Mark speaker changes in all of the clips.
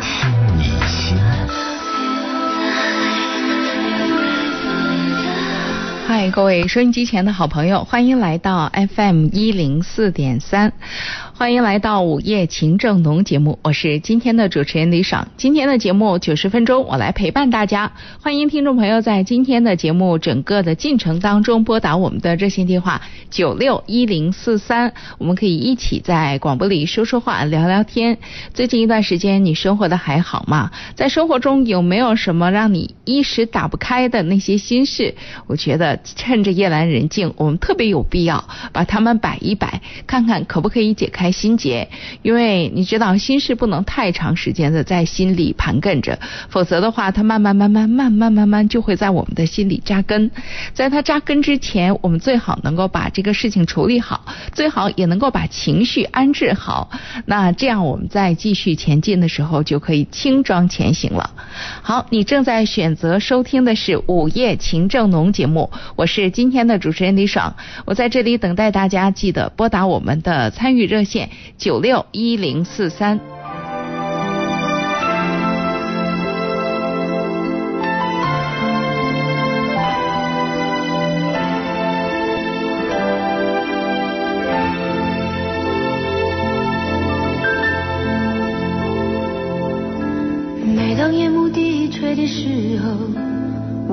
Speaker 1: 听你心。
Speaker 2: 嗨，各位收音机前的好朋友，欢迎来到 FM 一零四点三。欢迎来到午夜情正浓节目，我是今天的主持人李爽。今天的节目九十分钟，我来陪伴大家。欢迎听众朋友在今天的节目整个的进程当中拨打我们的热线电话九六一零四三，我们可以一起在广播里说说话、聊聊天。最近一段时间你生活的还好吗？在生活中有没有什么让你一时打不开的那些心事？我觉得趁着夜阑人静，我们特别有必要把它们摆一摆，看看可不可以解开。心结，因为你知道心事不能太长时间的在心里盘根着，否则的话，它慢慢慢慢慢慢慢慢就会在我们的心里扎根。在它扎根之前，我们最好能够把这个事情处理好，最好也能够把情绪安置好。那这样我们在继续前进的时候，就可以轻装前行了。好，你正在选择收听的是《午夜情正浓》节目，我是今天的主持人李爽，我在这里等待大家，记得拨打我们的参与热线。九六一零四三。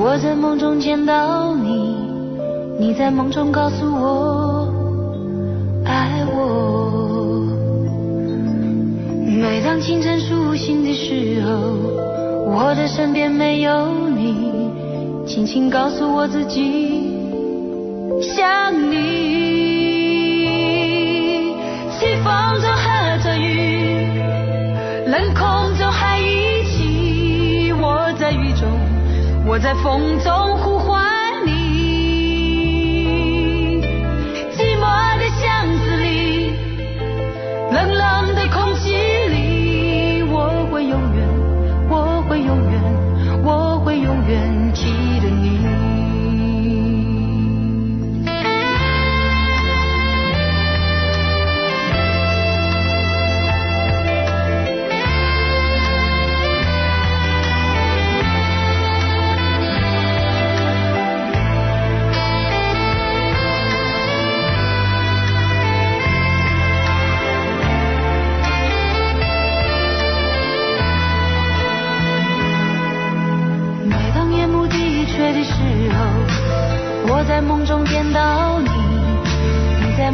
Speaker 3: 我在梦中见到你，你在梦中告诉我爱我。每当清晨苏醒的时候，我的身边没有你，轻轻告诉我自己想你。西风中和着雨，冷空我在风中呼唤你寂寞的巷子里冷冷的空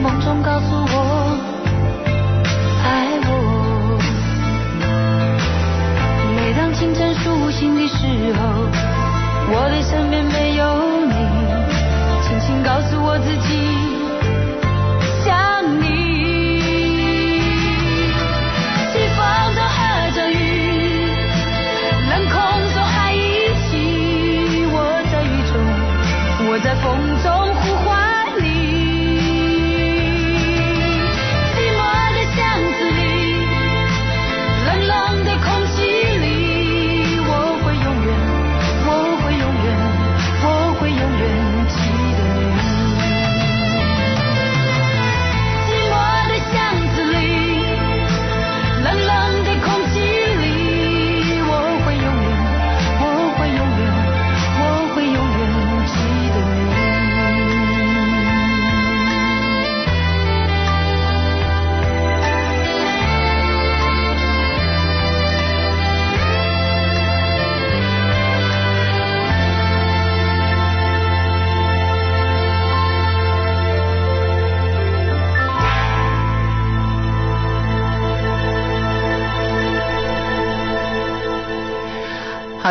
Speaker 3: 梦中告诉我爱我。每当清
Speaker 2: 晨
Speaker 3: 苏醒的时候我的身边没有你轻轻告诉我自己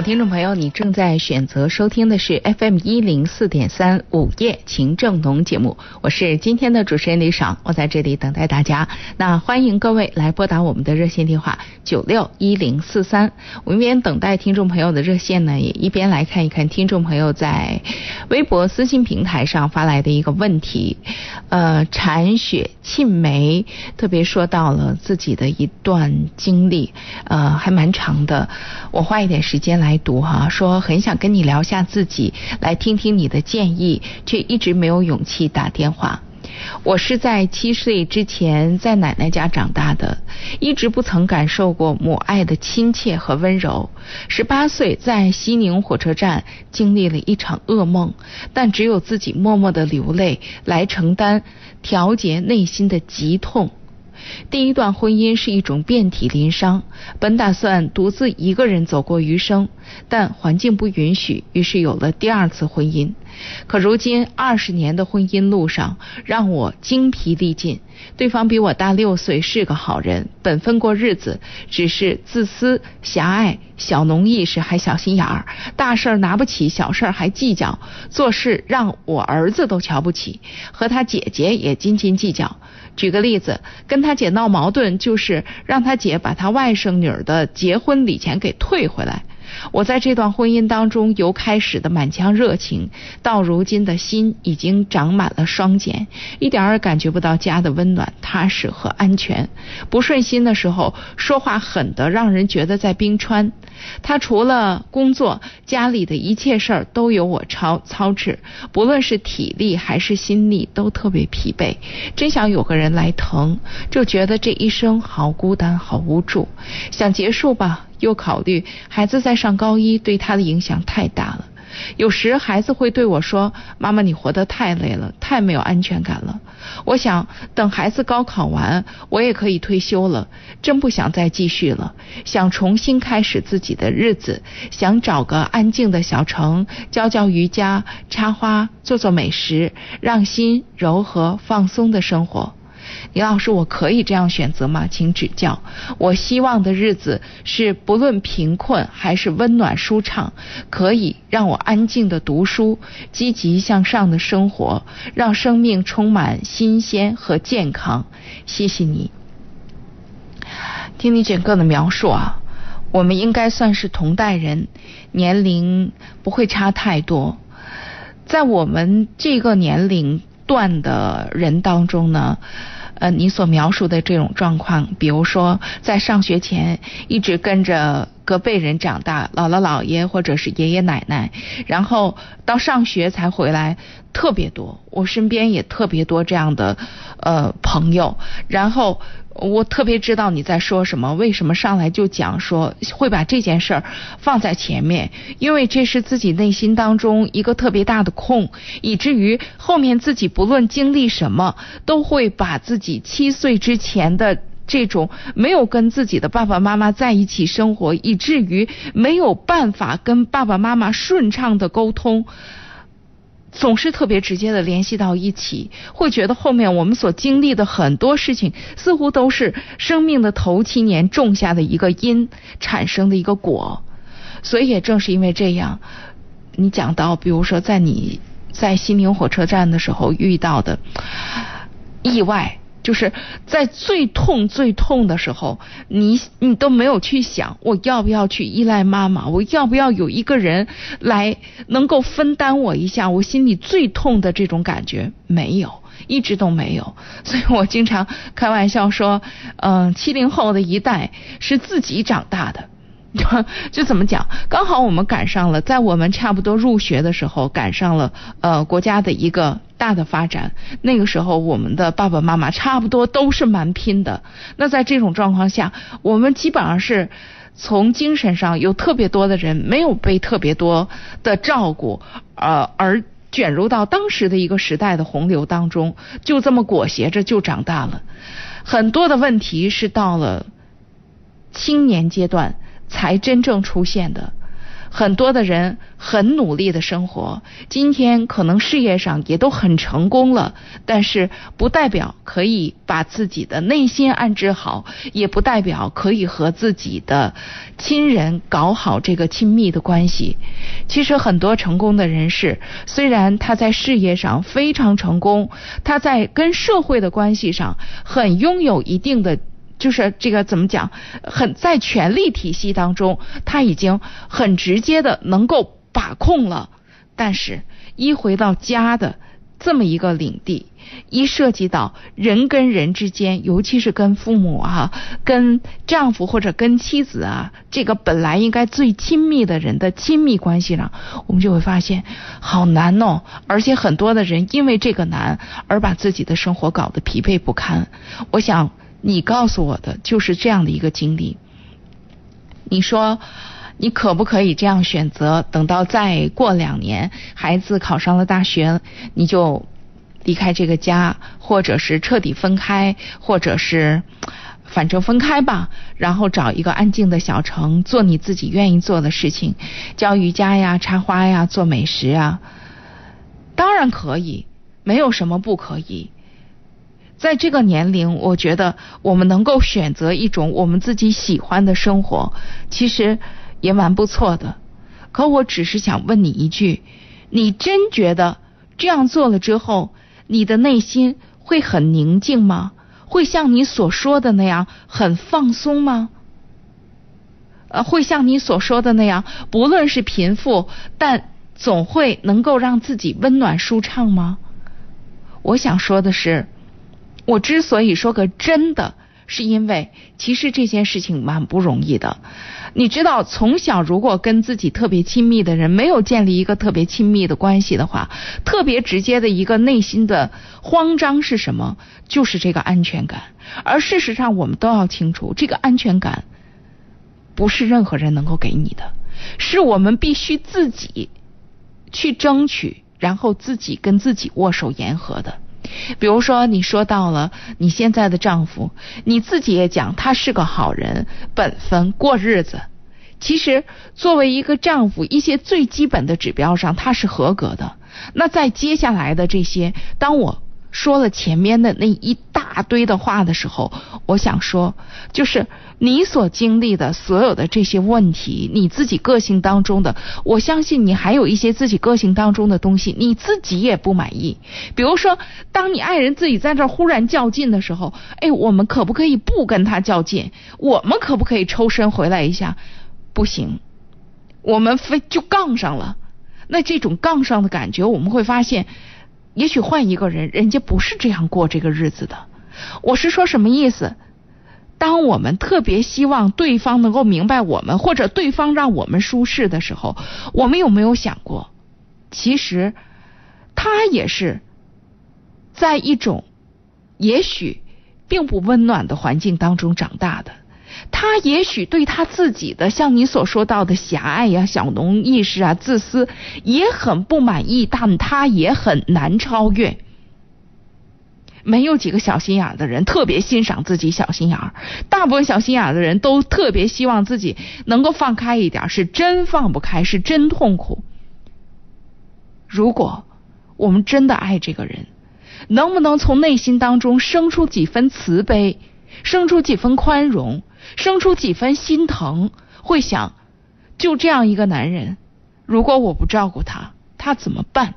Speaker 2: 听众朋友，你正在选择收听的是 FM 一零四点三午夜情正浓节目，我是今天的主持人李爽，我在这里等待大家。那欢迎各位来拨打我们的热线电话九六一零四三。我们一边等待听众朋友的热线呢，也一边来看一看听众朋友在微博私信平台上发来的一个问题。呃，铲雪沁梅，特别说到了自己的一段经历，呃，还蛮长的。我花一点时间。来来读哈，说很想跟你聊下自己，来听听你的建议，却一直没有勇气打电话。我是在七岁之前在奶奶家长大的，一直不曾感受过母爱的亲切和温柔。十八岁在西宁火车站经历了一场噩梦，但只有自己默默的流泪来承担，调节内心的疾痛。第一段婚姻是一种遍体鳞伤，本打算独自一个人走过余生，但环境不允许，于是有了第二次婚姻。可如今二十年的婚姻路上，让我精疲力尽。对方比我大六岁，是个好人，本分过日子，只是自私、狭隘、小农意识，还小心眼儿，大事儿拿不起，小事儿还计较，做事让我儿子都瞧不起，和他姐姐也斤斤计较。举个例子，跟他姐闹矛盾，就是让他姐把他外甥女儿的结婚礼钱给退回来。我在这段婚姻当中，由开始的满腔热情，到如今的心已经长满了双茧，一点儿感觉不到家的温暖、踏实和安全。不顺心的时候，说话狠的让人觉得在冰川。他除了工作，家里的一切事儿都由我操操持，不论是体力还是心力，都特别疲惫。真想有个人来疼，就觉得这一生好孤单、好无助。想结束吧。又考虑孩子在上高一，对他的影响太大了。有时孩子会对我说：“妈妈，你活得太累了，太没有安全感了。”我想等孩子高考完，我也可以退休了。真不想再继续了，想重新开始自己的日子，想找个安静的小城，教教瑜伽、插花、做做美食，让心柔和放松的生活。李老师，我可以这样选择吗？请指教。我希望的日子是不论贫困还是温暖舒畅，可以让我安静的读书，积极向上的生活，让生命充满新鲜和健康。谢谢你。听你整个的描述啊，我们应该算是同代人，年龄不会差太多。在我们这个年龄段的人当中呢。呃，你所描述的这种状况，比如说在上学前一直跟着隔辈人长大，姥姥姥爷或者是爷爷奶奶，然后到上学才回来，特别多。我身边也特别多这样的呃朋友，然后。我特别知道你在说什么，为什么上来就讲说会把这件事儿放在前面？因为这是自己内心当中一个特别大的空，以至于后面自己不论经历什么，都会把自己七岁之前的这种没有跟自己的爸爸妈妈在一起生活，以至于没有办法跟爸爸妈妈顺畅的沟通。总是特别直接的联系到一起，会觉得后面我们所经历的很多事情，似乎都是生命的头七年种下的一个因产生的一个果。所以也正是因为这样，你讲到，比如说在你在西宁火车站的时候遇到的意外。就是在最痛最痛的时候，你你都没有去想我要不要去依赖妈妈，我要不要有一个人来能够分担我一下我心里最痛的这种感觉，没有，一直都没有。所以我经常开玩笑说，嗯，七零后的一代是自己长大的。就怎么讲？刚好我们赶上了，在我们差不多入学的时候，赶上了呃国家的一个大的发展。那个时候，我们的爸爸妈妈差不多都是蛮拼的。那在这种状况下，我们基本上是从精神上有特别多的人没有被特别多的照顾，呃，而卷入到当时的一个时代的洪流当中，就这么裹挟着就长大了。很多的问题是到了青年阶段。才真正出现的，很多的人很努力的生活，今天可能事业上也都很成功了，但是不代表可以把自己的内心安置好，也不代表可以和自己的亲人搞好这个亲密的关系。其实很多成功的人士，虽然他在事业上非常成功，他在跟社会的关系上很拥有一定的。就是这个怎么讲，很在权力体系当中，他已经很直接的能够把控了。但是，一回到家的这么一个领地，一涉及到人跟人之间，尤其是跟父母啊、跟丈夫或者跟妻子啊，这个本来应该最亲密的人的亲密关系上，我们就会发现好难哦。而且很多的人因为这个难而把自己的生活搞得疲惫不堪。我想。你告诉我的就是这样的一个经历。你说，你可不可以这样选择？等到再过两年，孩子考上了大学，你就离开这个家，或者是彻底分开，或者是反正分开吧，然后找一个安静的小城，做你自己愿意做的事情，教瑜伽呀、插花呀、做美食啊。当然可以，没有什么不可以。在这个年龄，我觉得我们能够选择一种我们自己喜欢的生活，其实也蛮不错的。可我只是想问你一句：你真觉得这样做了之后，你的内心会很宁静吗？会像你所说的那样很放松吗？呃，会像你所说的那样，不论是贫富，但总会能够让自己温暖舒畅吗？我想说的是。我之所以说个真的，是因为其实这件事情蛮不容易的。你知道，从小如果跟自己特别亲密的人没有建立一个特别亲密的关系的话，特别直接的一个内心的慌张是什么？就是这个安全感。而事实上，我们都要清楚，这个安全感不是任何人能够给你的，是我们必须自己去争取，然后自己跟自己握手言和的。比如说，你说到了你现在的丈夫，你自己也讲他是个好人，本分过日子。其实，作为一个丈夫，一些最基本的指标上他是合格的。那在接下来的这些，当我。说了前面的那一大堆的话的时候，我想说，就是你所经历的所有的这些问题，你自己个性当中的，我相信你还有一些自己个性当中的东西，你自己也不满意。比如说，当你爱人自己在这儿忽然较劲的时候，哎，我们可不可以不跟他较劲？我们可不可以抽身回来一下？不行，我们非就杠上了。那这种杠上的感觉，我们会发现。也许换一个人，人家不是这样过这个日子的。我是说什么意思？当我们特别希望对方能够明白我们，或者对方让我们舒适的时候，我们有没有想过，其实他也是在一种也许并不温暖的环境当中长大的。他也许对他自己的像你所说到的狭隘呀、小农意识啊、自私也很不满意，但他也很难超越。没有几个小心眼的人特别欣赏自己小心眼儿，大部分小心眼的人都特别希望自己能够放开一点，是真放不开，是真痛苦。如果我们真的爱这个人，能不能从内心当中生出几分慈悲，生出几分宽容？生出几分心疼，会想，就这样一个男人，如果我不照顾他，他怎么办？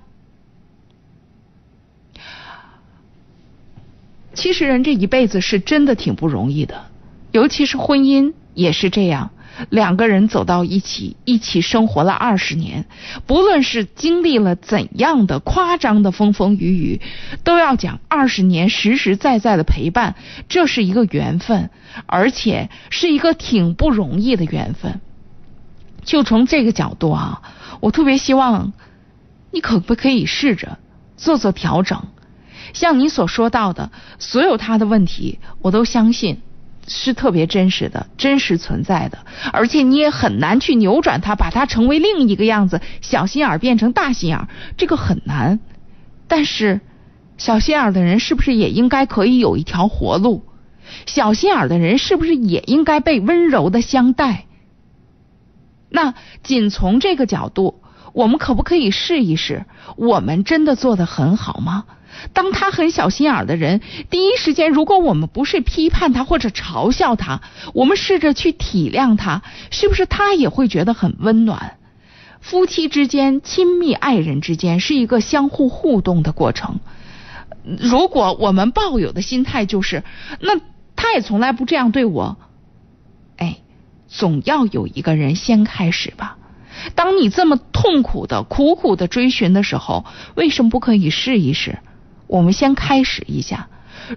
Speaker 2: 其实人这一辈子是真的挺不容易的，尤其是婚姻也是这样。两个人走到一起，一起生活了二十年，不论是经历了怎样的夸张的风风雨雨，都要讲二十年实实在在的陪伴，这是一个缘分，而且是一个挺不容易的缘分。就从这个角度啊，我特别希望你可不可以试着做做调整，像你所说到的所有他的问题，我都相信。是特别真实的，真实存在的，而且你也很难去扭转它，把它成为另一个样子，小心眼变成大心眼，这个很难。但是，小心眼的人是不是也应该可以有一条活路？小心眼的人是不是也应该被温柔的相待？那仅从这个角度，我们可不可以试一试？我们真的做得很好吗？当他很小心眼的人，第一时间，如果我们不是批判他或者嘲笑他，我们试着去体谅他，是不是他也会觉得很温暖？夫妻之间、亲密爱人之间是一个相互互动的过程。如果我们抱有的心态就是，那他也从来不这样对我，哎，总要有一个人先开始吧。当你这么痛苦的、苦苦的追寻的时候，为什么不可以试一试？我们先开始一下。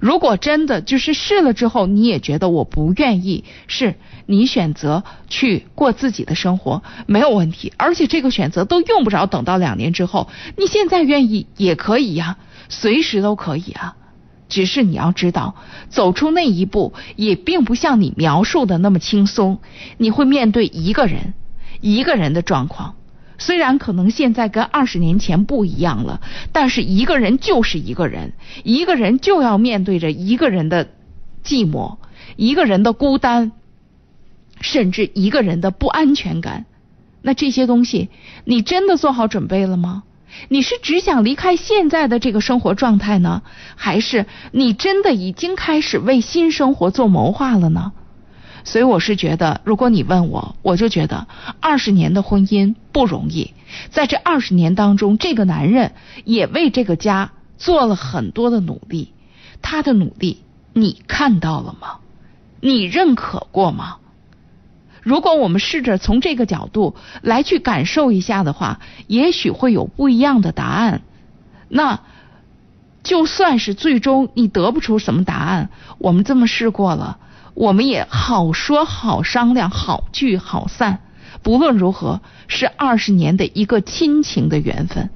Speaker 2: 如果真的就是试了之后，你也觉得我不愿意，是你选择去过自己的生活，没有问题。而且这个选择都用不着等到两年之后，你现在愿意也可以呀，随时都可以啊。只是你要知道，走出那一步也并不像你描述的那么轻松，你会面对一个人。一个人的状况，虽然可能现在跟二十年前不一样了，但是一个人就是一个人，一个人就要面对着一个人的寂寞，一个人的孤单，甚至一个人的不安全感。那这些东西，你真的做好准备了吗？你是只想离开现在的这个生活状态呢，还是你真的已经开始为新生活做谋划了呢？所以我是觉得，如果你问我，我就觉得二十年的婚姻不容易。在这二十年当中，这个男人也为这个家做了很多的努力。他的努力你看到了吗？你认可过吗？如果我们试着从这个角度来去感受一下的话，也许会有不一样的答案。那就算是最终你得不出什么答案，我们这么试过了。我们也好说好商量好聚好散，不论如何是二十年的一个亲情的缘分，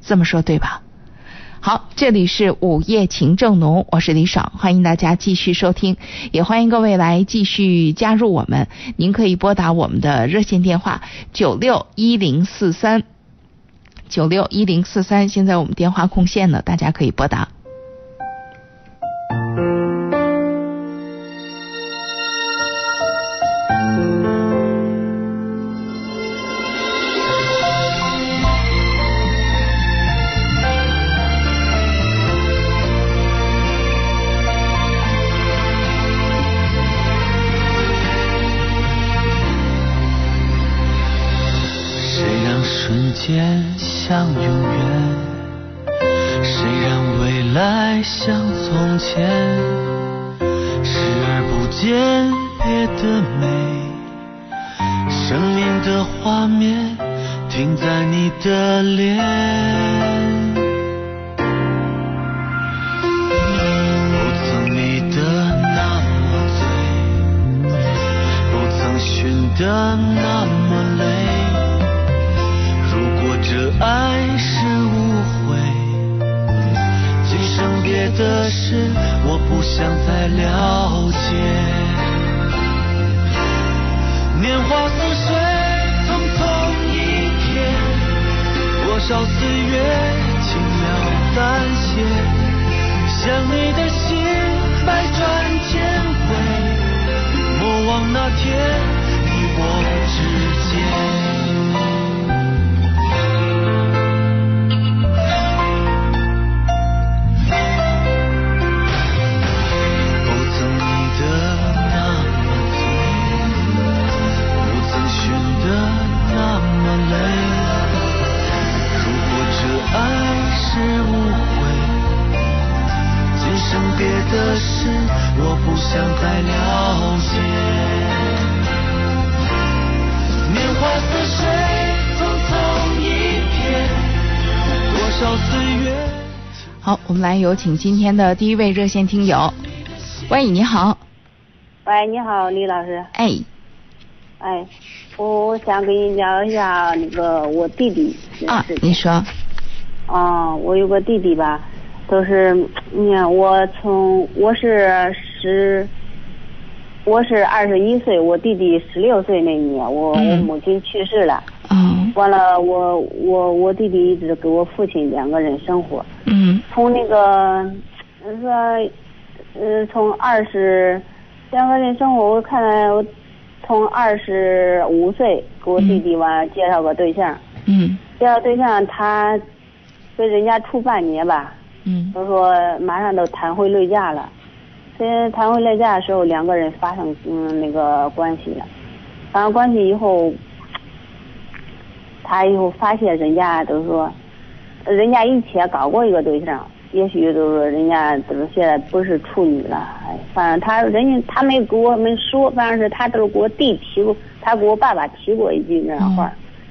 Speaker 2: 这么说对吧？好，这里是午夜情正浓，我是李爽，欢迎大家继续收听，也欢迎各位来继续加入我们。您可以拨打我们的热线电话九六一零四三九六一零四三，现在我们电话空线呢，大家可以拨打。
Speaker 4: 来，
Speaker 2: 有请今天的第一位热线听友。喂，你好。
Speaker 5: 喂，你好，李老师。
Speaker 2: 哎。
Speaker 5: 哎，我我想跟你聊一下那个我弟弟
Speaker 2: 啊，你说。
Speaker 5: 啊，我有个弟弟吧，都是你看，我从我是十，我是二十一岁，我弟弟十六岁那年，我我母亲去世了。
Speaker 2: 嗯。
Speaker 5: 完了，我我我弟弟一直跟我父亲两个人生活。
Speaker 2: 嗯。
Speaker 5: 从那个说，呃，从二十两个人生活，我看我从二十五岁给我弟弟完介绍个对象，
Speaker 2: 嗯
Speaker 5: 介绍对象他跟人家处半年吧，
Speaker 2: 嗯
Speaker 5: 都说马上都谈婚论嫁了。在谈婚论嫁的时候，两个人发生嗯那个关系了，发生关系以后，他以后发现人家都说，人家以前搞过一个对象，也许都说人家都是现在不是处女了，哎，反正他人家他没给我们说，反正是他都是给我弟提过，他给我爸爸提过一句那样话。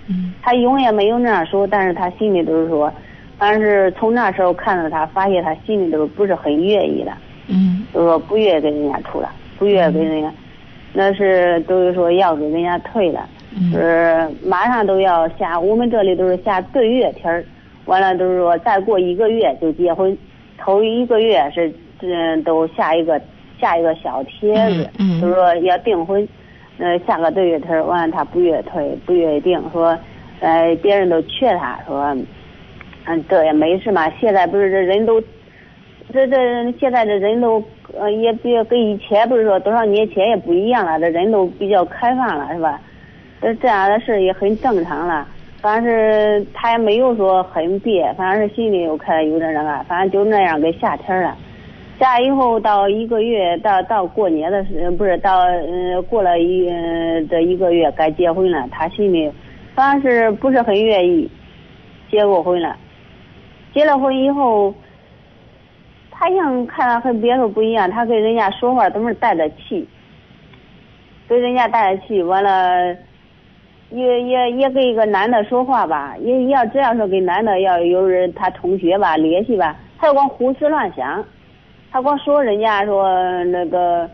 Speaker 2: 嗯
Speaker 5: 他永远没有那样说，但是他心里都是说，但是从那时候看到他，发现他心里都不是很愿意了，
Speaker 2: 嗯。
Speaker 5: 就说不愿意跟人家处了，不愿意跟人家，那是都是说要给人家退了，
Speaker 2: 嗯
Speaker 5: 是马上都要下，我们这里都是下对月天儿，完了都是说再过一个月就结婚，头一个月是嗯都下一个下一个小帖子，
Speaker 2: 嗯嗯
Speaker 5: 都说要订婚。呃，下个对月天儿，完了他不愿意退，不愿意定，说，呃，别人都劝他说，嗯，这也没事嘛。现在不是这人都，这这现在这人都，呃，也比跟以前不是说多少年前也不一样了，这人都比较开放了，是吧？这这样的事也很正常了。反正是他也没有说很憋，反正是心里有开有点那个，反正就那样给下天了。下以后到一个月，到到过年的时候，不是到呃过了一呃这一个月该结婚了，他心里反正是不是很愿意结过婚了。结了婚以后，他像看他和别人不一样，他跟人家说话都是带着气，跟人家带着气，完了也也也跟一个男的说话吧，也要这样说跟男的要有人他同学吧联系吧，他又光胡思乱想。他光说人家说那个，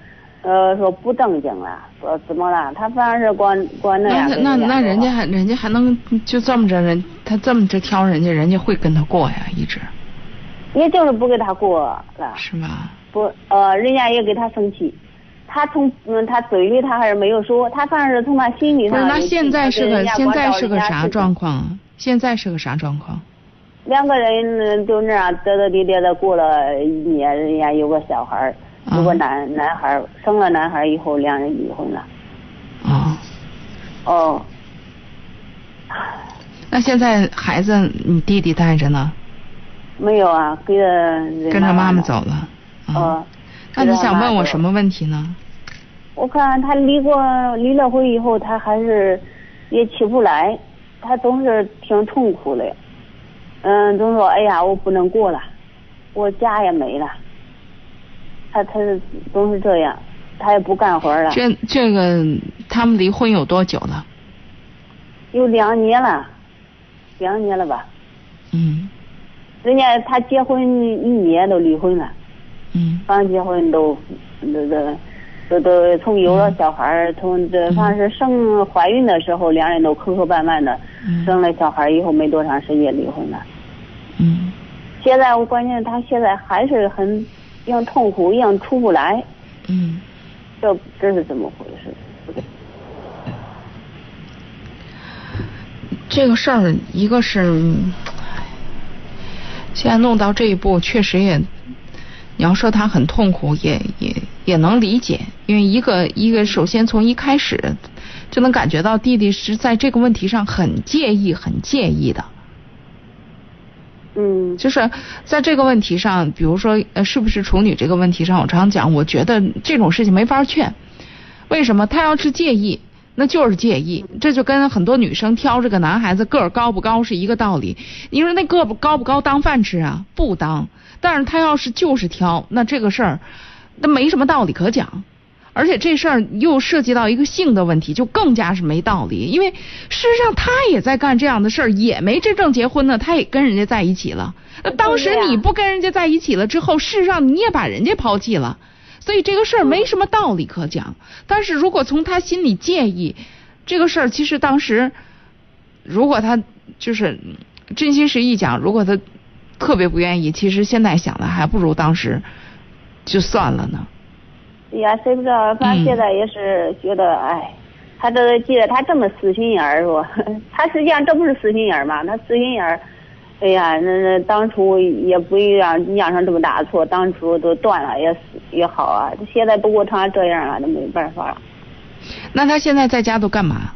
Speaker 5: 呃，说不正经了，说怎么了？他反正是光光那样
Speaker 2: 那那那人家还人家还能就这么着人他这么着挑人家，人家会跟他过呀，一直
Speaker 5: 也就是不跟他过了，
Speaker 2: 是吧？
Speaker 5: 不呃，人家也给他生气。他从嗯，他嘴里他还是没有说，他反正是从他心里
Speaker 2: 不是，
Speaker 5: 上。
Speaker 2: 那现在是个现在是个啥状？况啊？现在是个啥状况？
Speaker 5: 两个人嗯就那样得得咧咧的过了一年，人家有个小孩儿，有个
Speaker 2: 嗯
Speaker 5: 男男孩儿，生了男孩儿以后，两人离婚了。
Speaker 2: 哦，
Speaker 5: 哦，
Speaker 2: 那现在孩子你弟弟带着呢，
Speaker 5: 没有啊，跟着
Speaker 2: 跟着妈妈走了。嗯
Speaker 5: 哦，
Speaker 2: 那你想问我？什么问题呢？
Speaker 5: 我看他离过离了婚以后，他还是也起不来，他总是挺痛苦的。嗯，总说哎呀，我不能过了，我家也没了。他他是总是这样，他也不干活了，
Speaker 2: 这这个他们离婚有多久了？
Speaker 5: 有两年了，两年了吧？
Speaker 2: 嗯
Speaker 5: 人家他结婚一年都离婚了。
Speaker 2: 嗯。
Speaker 5: 刚结婚都那个都都从有了小孩儿，从这反正是生怀孕的时候，两人都磕磕绊绊的，
Speaker 2: 嗯。
Speaker 5: 生了小孩儿以后没多长时间离婚了。
Speaker 2: 嗯。
Speaker 5: 现在我关键他现在还是很一样痛苦，一样出不来，
Speaker 2: 嗯，
Speaker 5: 这这是怎么回事？
Speaker 2: 这个事儿一个是，嗯现在弄到这一步，确实也，你要说他很痛苦，也也也能理解，因为一个一个首先从一开始就能感觉到弟弟是在这个问题上很介意、很介意的。
Speaker 5: 嗯
Speaker 2: 就是在这个问题上，比如说呃是不是处女这个问题上，我常讲，我觉得这种事情没法劝。为什么？他要是介意，那就是介意，这就跟很多女生挑这个男孩子个儿高不高是一个道理。你说那个儿高不高当饭吃啊？不当。但是他要是就是挑，那这个事儿，那没什么道理可讲。而且这事儿又涉及到一个性的问题，就更加是没道理。因为事实上他也在干这样的事儿，也没真正结婚呢，他也跟人家在一起了。那当时你不跟人家在一起了之后，事实上你也把人家抛弃了，所以这个事儿没什么道理可讲。但是如果从他心里介意这个事儿，其实当时如果他就是真心实意讲，如果他特别不愿意，其实现在想的还不如当时就算了呢。
Speaker 5: 哎呀，谁不知道？反正现在也是觉得，哎，他这记得他这么死心眼儿，是吧 他实际上这不是死心眼儿嘛？他死心眼儿，哎呀，那那当初也不让酿成这么大错，当初都断了也也好啊。现在不过成这样了，那没办法了。
Speaker 2: 那他现在在家都干嘛？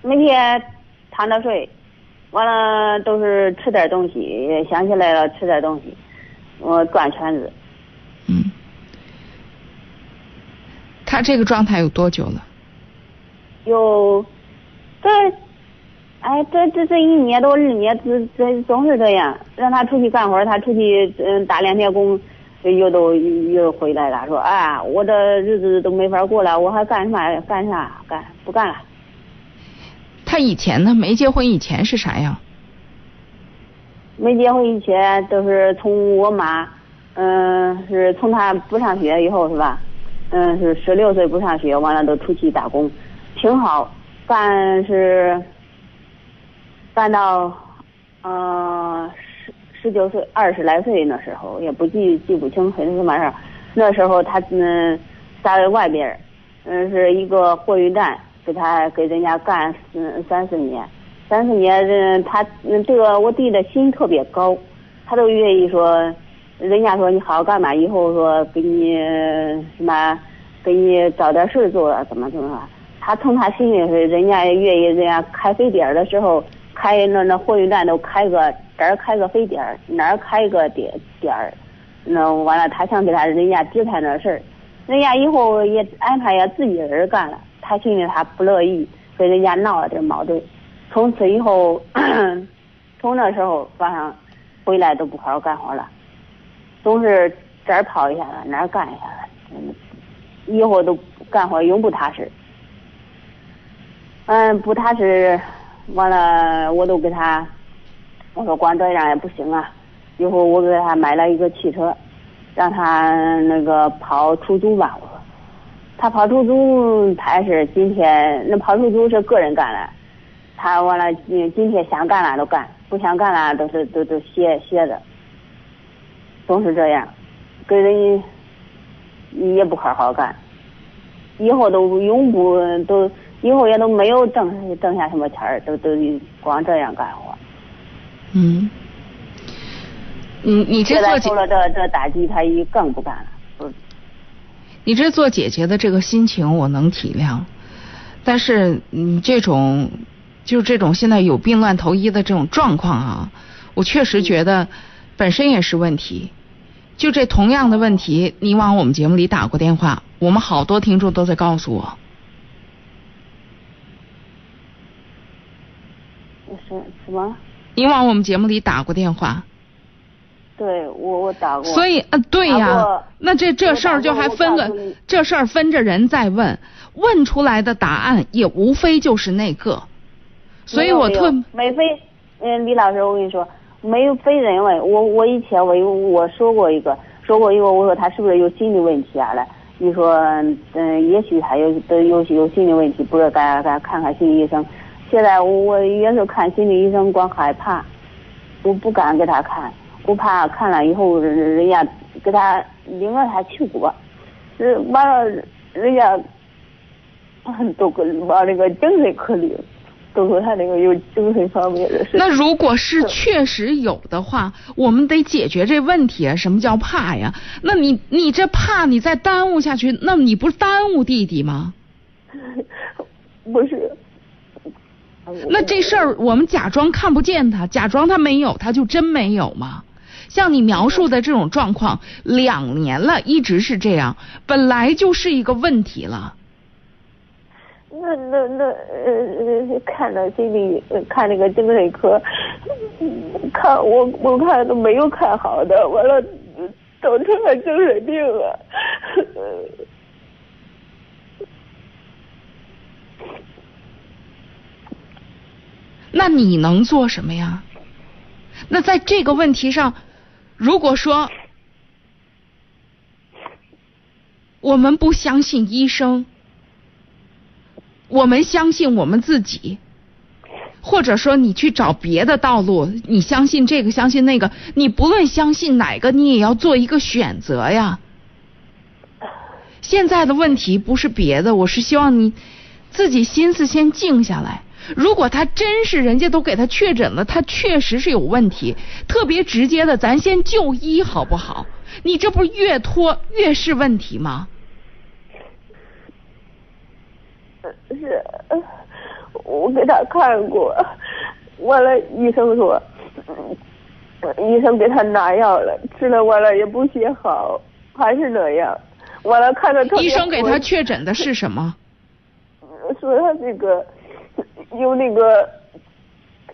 Speaker 5: 每天躺着睡，完了都是吃点东西，想起来了吃点东西，我转圈子。
Speaker 2: 嗯。他这个状态有多久了？
Speaker 5: 有，这，哎，这这这一年多二年，这这总是这样。让他出去干活，他出去嗯打两天工，又都又回来了，说啊，我这日子都没法过了，我还干什么干啥干不干了。
Speaker 2: 他以前呢？没结婚以前是啥样？
Speaker 5: 没结婚以前都是从我妈，嗯，是从他不上学以后是吧？嗯，是十六岁不上学，完了都出去打工。挺好，干是干到嗯十十九岁二十来岁那时候，也不记记不清反正什么事儿。那时候他嗯在外边，嗯是一个货运站，给他给人家干嗯三四年，三四年嗯他嗯这个我弟的心特别高，他都愿意说，人家说你好好干吧，以后说给你什么给你找点事做，怎么怎么。他从他心里是，人家愿意，人家开飞点的时候，开那那货运站都开个这儿开个飞点儿，哪儿开个点点儿，那完了他想给他人家指派那事儿，人家以后也安排也自己人干了，他心里他不乐意，跟人家闹了点矛盾，从此以后，从那时候晚上回来都不好好干活了，总是这儿跑一下子，哪儿干一下子，以后都干活永不踏实。嗯，不踏实，完了我都给他，我说光这样也不行啊，以后我给他买了一个汽车，让他那个跑出租吧。我说，他跑出租，他是今天那跑出租是个人干的，他完了今今天想干了都干，不想干了都是都都歇歇着，总是这样，跟人也不好好干，以后都永不都。以后也都没有挣挣下什么钱儿，都都光这样干活。
Speaker 2: 嗯，你你这做
Speaker 5: 受了这这打击，他一更不干了。嗯，
Speaker 2: 你这做姐姐的这个心情我能体谅，但是你这种就这种现在有病乱投医的这种状况啊，我确实觉得本身也是问题。就这同样的问题，你往我们节目里打过电话，我们好多听众都在告诉我。
Speaker 5: 是什么？
Speaker 2: 你往我们节目里打过电话？
Speaker 5: 对，我我打过。
Speaker 2: 所以呃，对呀，那这这事儿就还分个这事儿分着人再问，问出来的答案也无非就是那个。所以我特
Speaker 5: 没非嗯，李老师，我跟你说，没有非认为我我以前我有我说过一个说过一个，我说他是不是有心理问题啊？来，你说嗯，也许还有都有有心理问题，不是该该看看心理医生。现在我有时候看心理医生，光害怕，我不敢给他看，我怕看了以后人人家给他领着他去过，这完了人家都跟往那个精神科里，都说他那个有精神方面的事。
Speaker 2: 那如果是确实有的话，我们得解决这问题啊！什么叫怕呀？那你你这怕，你再耽误下去，那你不是耽误弟弟吗？
Speaker 5: 不是。
Speaker 2: 那这事儿我们假装看不见他，假装他没有，他就真没有吗？像你描述的这种状况，两年了，一直是这样，本来就是一个问题了。
Speaker 5: 那那那呃，看了心理，看那个精神科，看我我看都没有看好的，完了都成了精神病了。
Speaker 2: 那你能做什么呀？那在这个问题上，如果说我们不相信医生，我们相信我们自己，或者说你去找别的道路，你相信这个，相信那个，你不论相信哪个，你也要做一个选择呀。现在的问题不是别的，我是希望你自己心思先静下来。如果他真是人家都给他确诊了，他确实是有问题，特别直接的，咱先就医好不好？你这不越拖越是问题吗？
Speaker 5: 是，我给他看过，完了医生说，医生给他拿药了，吃了完了也不写好，还是那样。完了看着特别
Speaker 2: 医生给他确诊的是什么？
Speaker 5: 说他这个有那个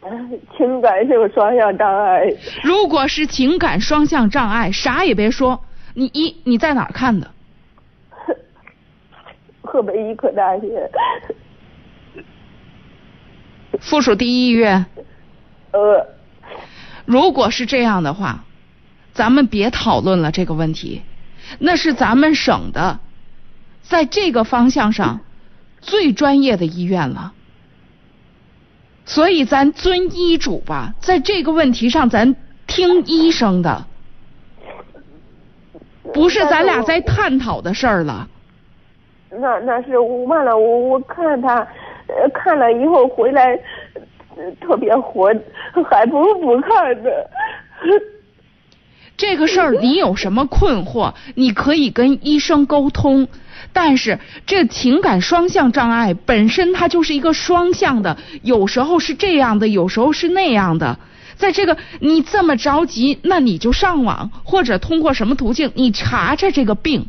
Speaker 5: 呃情感性双向障碍，
Speaker 2: 如果是情感双向障碍，啥也别说，你一你在哪儿看的？
Speaker 5: 河北医科大学，
Speaker 2: 附属第一医院。
Speaker 5: 呃，
Speaker 2: 如果是这样的话，咱们别讨论了这个问题，那是咱们省的，在这个方向上最专业的医院了。所以咱遵医嘱吧，在这个问题上咱听医生的，不是咱俩在探讨的事儿了。
Speaker 5: 那那是我完了，我我看他，呃，看了以后回来，呃特别火，还不如不看呢。
Speaker 2: 这个事儿你有什么困惑，你可以跟医生沟通。但是这情感双向障碍本身它就是一个双向的，有时候是这样的，有时候是那样的。在这个你这么着急，那你就上网或者通过什么途径，你查查这个病。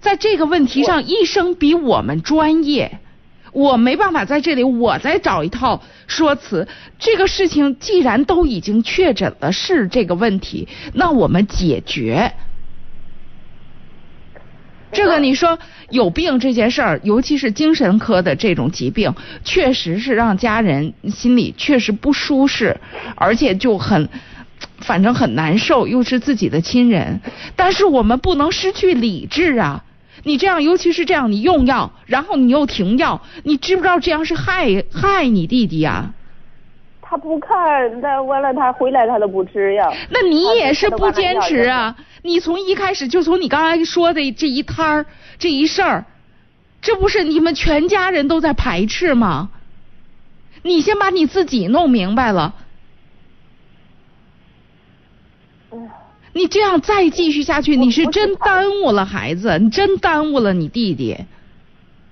Speaker 2: 在这个问题上，医生比我们专业，我没办法在这里我再找一套说辞。这个事情既然都已经确诊了是这个问题，那我们解决。这个你说有病这件事儿，尤其是精神科的这种疾病，确实是让家人心里确实不舒适，而且就很，反正很难受，又是自己的亲人。但是我们不能失去理智啊！你这样，尤其是这样，你用药，然后你又停药，你知不知道这样是害害你弟弟呀、
Speaker 5: 他不看，他完了他回来他都不吃药。
Speaker 2: 那你也是不坚持啊！你从一开始就从你刚才说的这一摊儿这一事儿，这不是你们全家人都在排斥吗？你先把你自己弄明白了，你这样再继续下去，你是真耽误了孩子，你真耽误了你弟弟。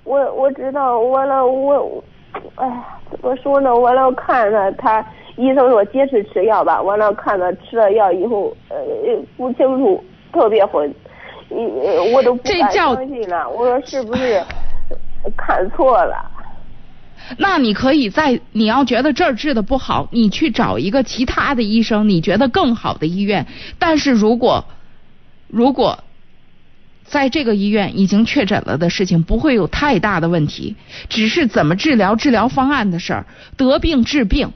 Speaker 5: 我我知道，完了我，哎呀，怎么说呢？完了看了他，医生说坚持吃药吧。完了看了吃了药以后，呃，不清楚，特别昏，呃我都不敢
Speaker 2: 这叫
Speaker 5: 相信了。我说是不是看错了？
Speaker 2: 那你可以在你要觉得这儿治的不好，你去找一个其他的医生，你觉得更好的医院。但是如果如果在这个医院已经确诊了的事情，不会有太大的问题，只是怎么治疗、治疗方案的事儿，得病治病，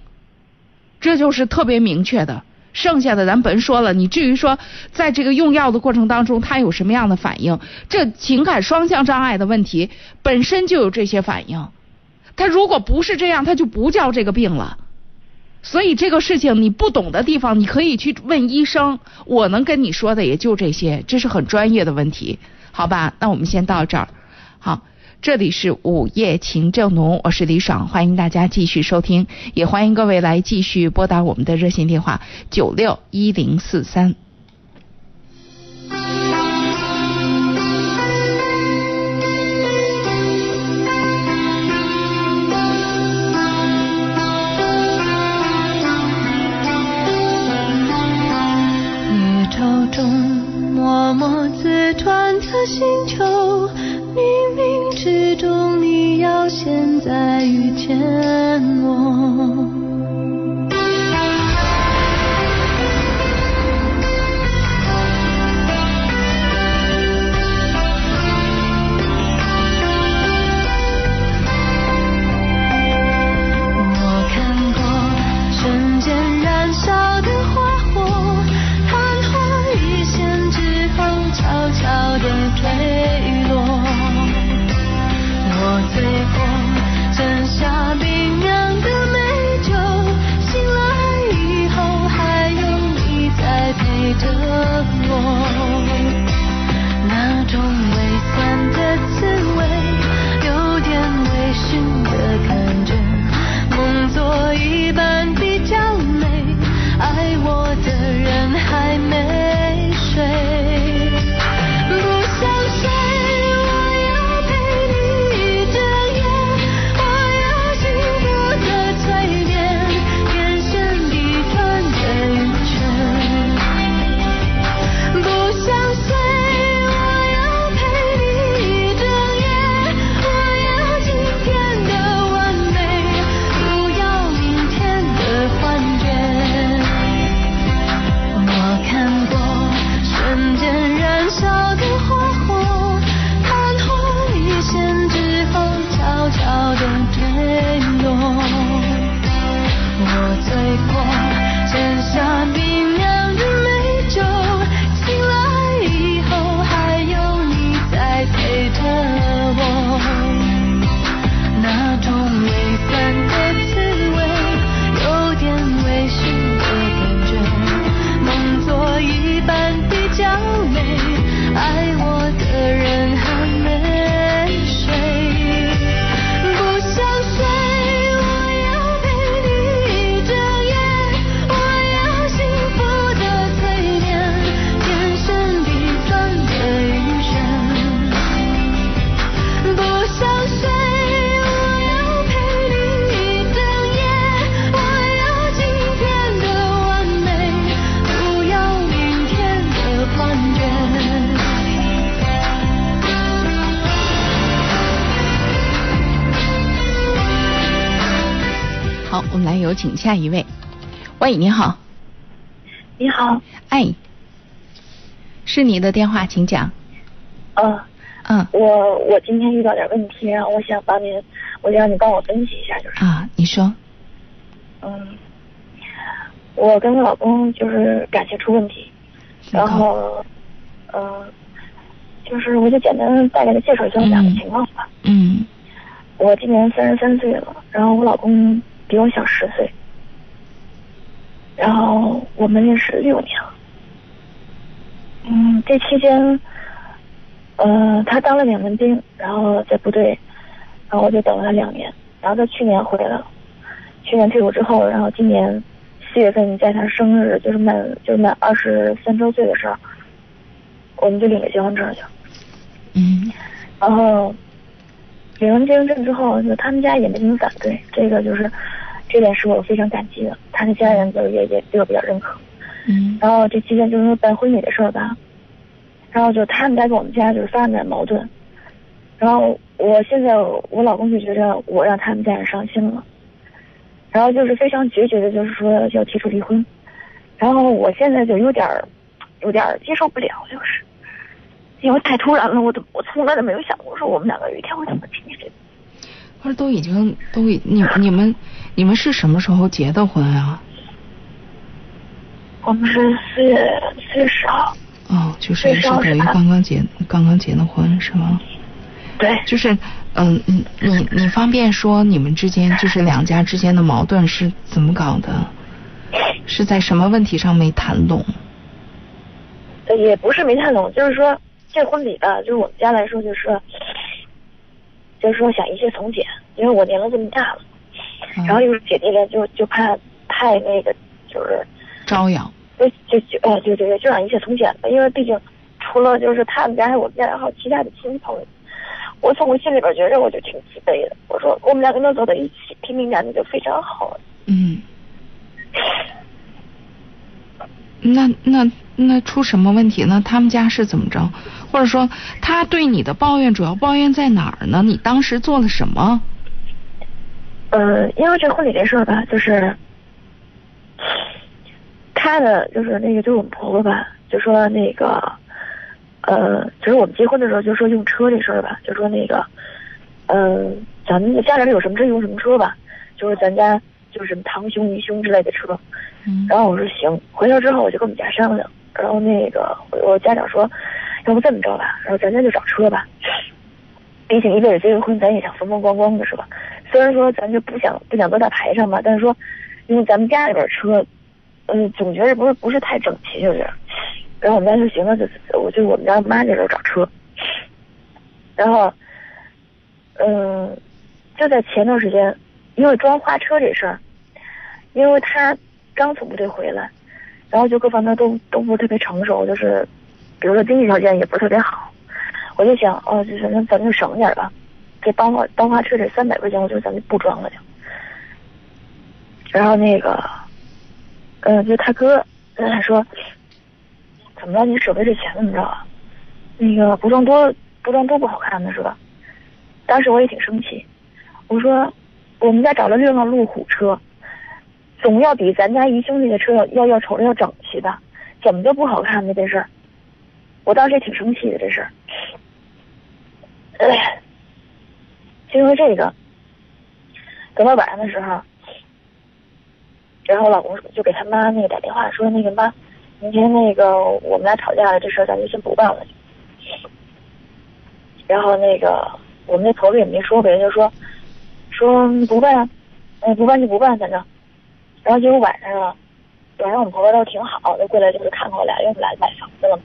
Speaker 2: 这就是特别明确的。剩下的咱甭说了，你至于说在这个用药的过程当中，他有什么样的反应，这情感双向障碍的问题本身就有这些反应。他如果不是这样，他就不叫这个病了。所以这个事情你不懂的地方，你可以去问医生。我能跟你说的也就这些，这是很专业的问题，好吧？那我们先到这儿。好，这里是午夜情正浓，我是李爽，欢迎大家继续收听，也欢迎各位来继续拨打我们的热线电话九六一零四三。
Speaker 3: 转的星球，冥冥之中你要现在遇见。我悄悄地
Speaker 2: 吹下一位。喂，你好，
Speaker 6: 你好，
Speaker 2: 哎，是你的电话，请讲。
Speaker 6: 呃，
Speaker 2: 嗯。
Speaker 6: 我我今天遇到点问题，然后我想帮您，我想让你帮我分析一下，就是，
Speaker 2: 啊，你说，
Speaker 6: 嗯，我跟我老公就是感情出问题，然后，嗯、就是我就简单大概的介绍一下我们俩的情况吧。
Speaker 2: 嗯。
Speaker 6: 我今年三十三岁了，然后我老公比我小十岁，然后我们认识六年了。嗯，这期间，呃，他当了两年兵，然后在部队，然后我就等了他两年，然后他去年回来了，去年退伍之后，然后今年四月份在他生日，就是满就是满二十三周岁的时候，我们就领了结婚证去了。
Speaker 2: 嗯
Speaker 6: 然后领完结婚证之后，就他们家也没怎么反对，这个就是这点是我非常感激的。他的家人就也也对我比较认可。
Speaker 2: 嗯
Speaker 6: 然后这期间就是说办婚礼的事儿吧，然后就他们家跟我们家就是发生点矛盾，然后我现在我老公就觉得我让他们家人伤心了，然后就是非常决绝的，就是说要提出离婚，然后我现在就有点儿有点儿接受不了，就是因为太突然了，我都我从来都没有想过说我们两个有一天会怎么亲近。
Speaker 2: 不是都已经都已你你们你们是什么时候结的婚啊？
Speaker 6: 我们是四月四月十号，
Speaker 2: 哦，就是也是等于刚刚结刚刚结的婚是吗？
Speaker 6: 对，
Speaker 2: 就是嗯嗯，你你方便说你们之间就是两家之间的矛盾是怎么搞的？是在什么问题上没谈拢？
Speaker 6: 呃也不是没谈拢，就是说这婚礼吧，就是我们家来说，就是，就是说想一切从简，因为我年龄这么大了，
Speaker 2: 嗯
Speaker 6: 然后又是姐弟恋，就就怕太那个，就是
Speaker 2: 招摇。
Speaker 6: 就就就哎对对对，就让一切从简吧，因为毕竟除了就是他们家还有我们家，还有其他的亲戚朋友，我从我心里边觉着我就挺自卑的。我说我们两个能走到一起，平平淡淡就非常好。
Speaker 2: 嗯。那那那出什么问题呢？他们家是怎么着？或者说他对你的抱怨主要抱怨在哪儿呢？你当时做了什么？
Speaker 6: 呃，因为这婚礼这事儿吧，就是他的就是那个就是我们婆婆吧，就说那个呃，就是我们结婚的时候就说用车这事儿吧，就说那个嗯、呃，咱们家里有什么车用什么车吧，就是咱家就是什么堂兄姨兄之类的车。
Speaker 2: 嗯
Speaker 6: 然后我说行，回头之后我就跟我们家商量，然后那个我我家长说，要不这么着吧，然后咱家就找车吧，毕竟一辈子结个婚，咱也想风风光光的是吧？虽然说咱就不想不想多大排场吧，但是说因为咱们家里边车，嗯，总觉得不是不是太整齐，就是。然后我们家就行了，就我就我们家妈那时候找车，然后，嗯，就在前段时间，因为装花车这事儿，因为他刚从部队回来，然后就各方面都都不是特别成熟，就是比如说经济条件也不是特别好，我就想哦，就是那咱们就省点吧，这包花包花车这三百块钱，我就咱就不装了就。然后那个，嗯、就他哥跟他说，怎么着你舍不得这钱怎么着啊？那个不装多不装多不好看的是吧？当时我也挺生气，我说我们家找了六辆路虎车，总要比咱家姨兄弟的车要要要瞅着要整齐吧？怎么就不好看呢？这事儿，我当时也挺生气的这事儿。哎，因为这个，等到晚上的时候，然后我老公就给他妈那个打电话说那个妈，明天那个我们俩吵架了，这事儿咱就先不办了。然后那个我们那婆婆也没说，别人就说说不办，嗯不办就不办，反正。然后结果晚上啊，晚上我们婆婆倒挺好，就过来就是看看我俩，因为我们俩买房子了，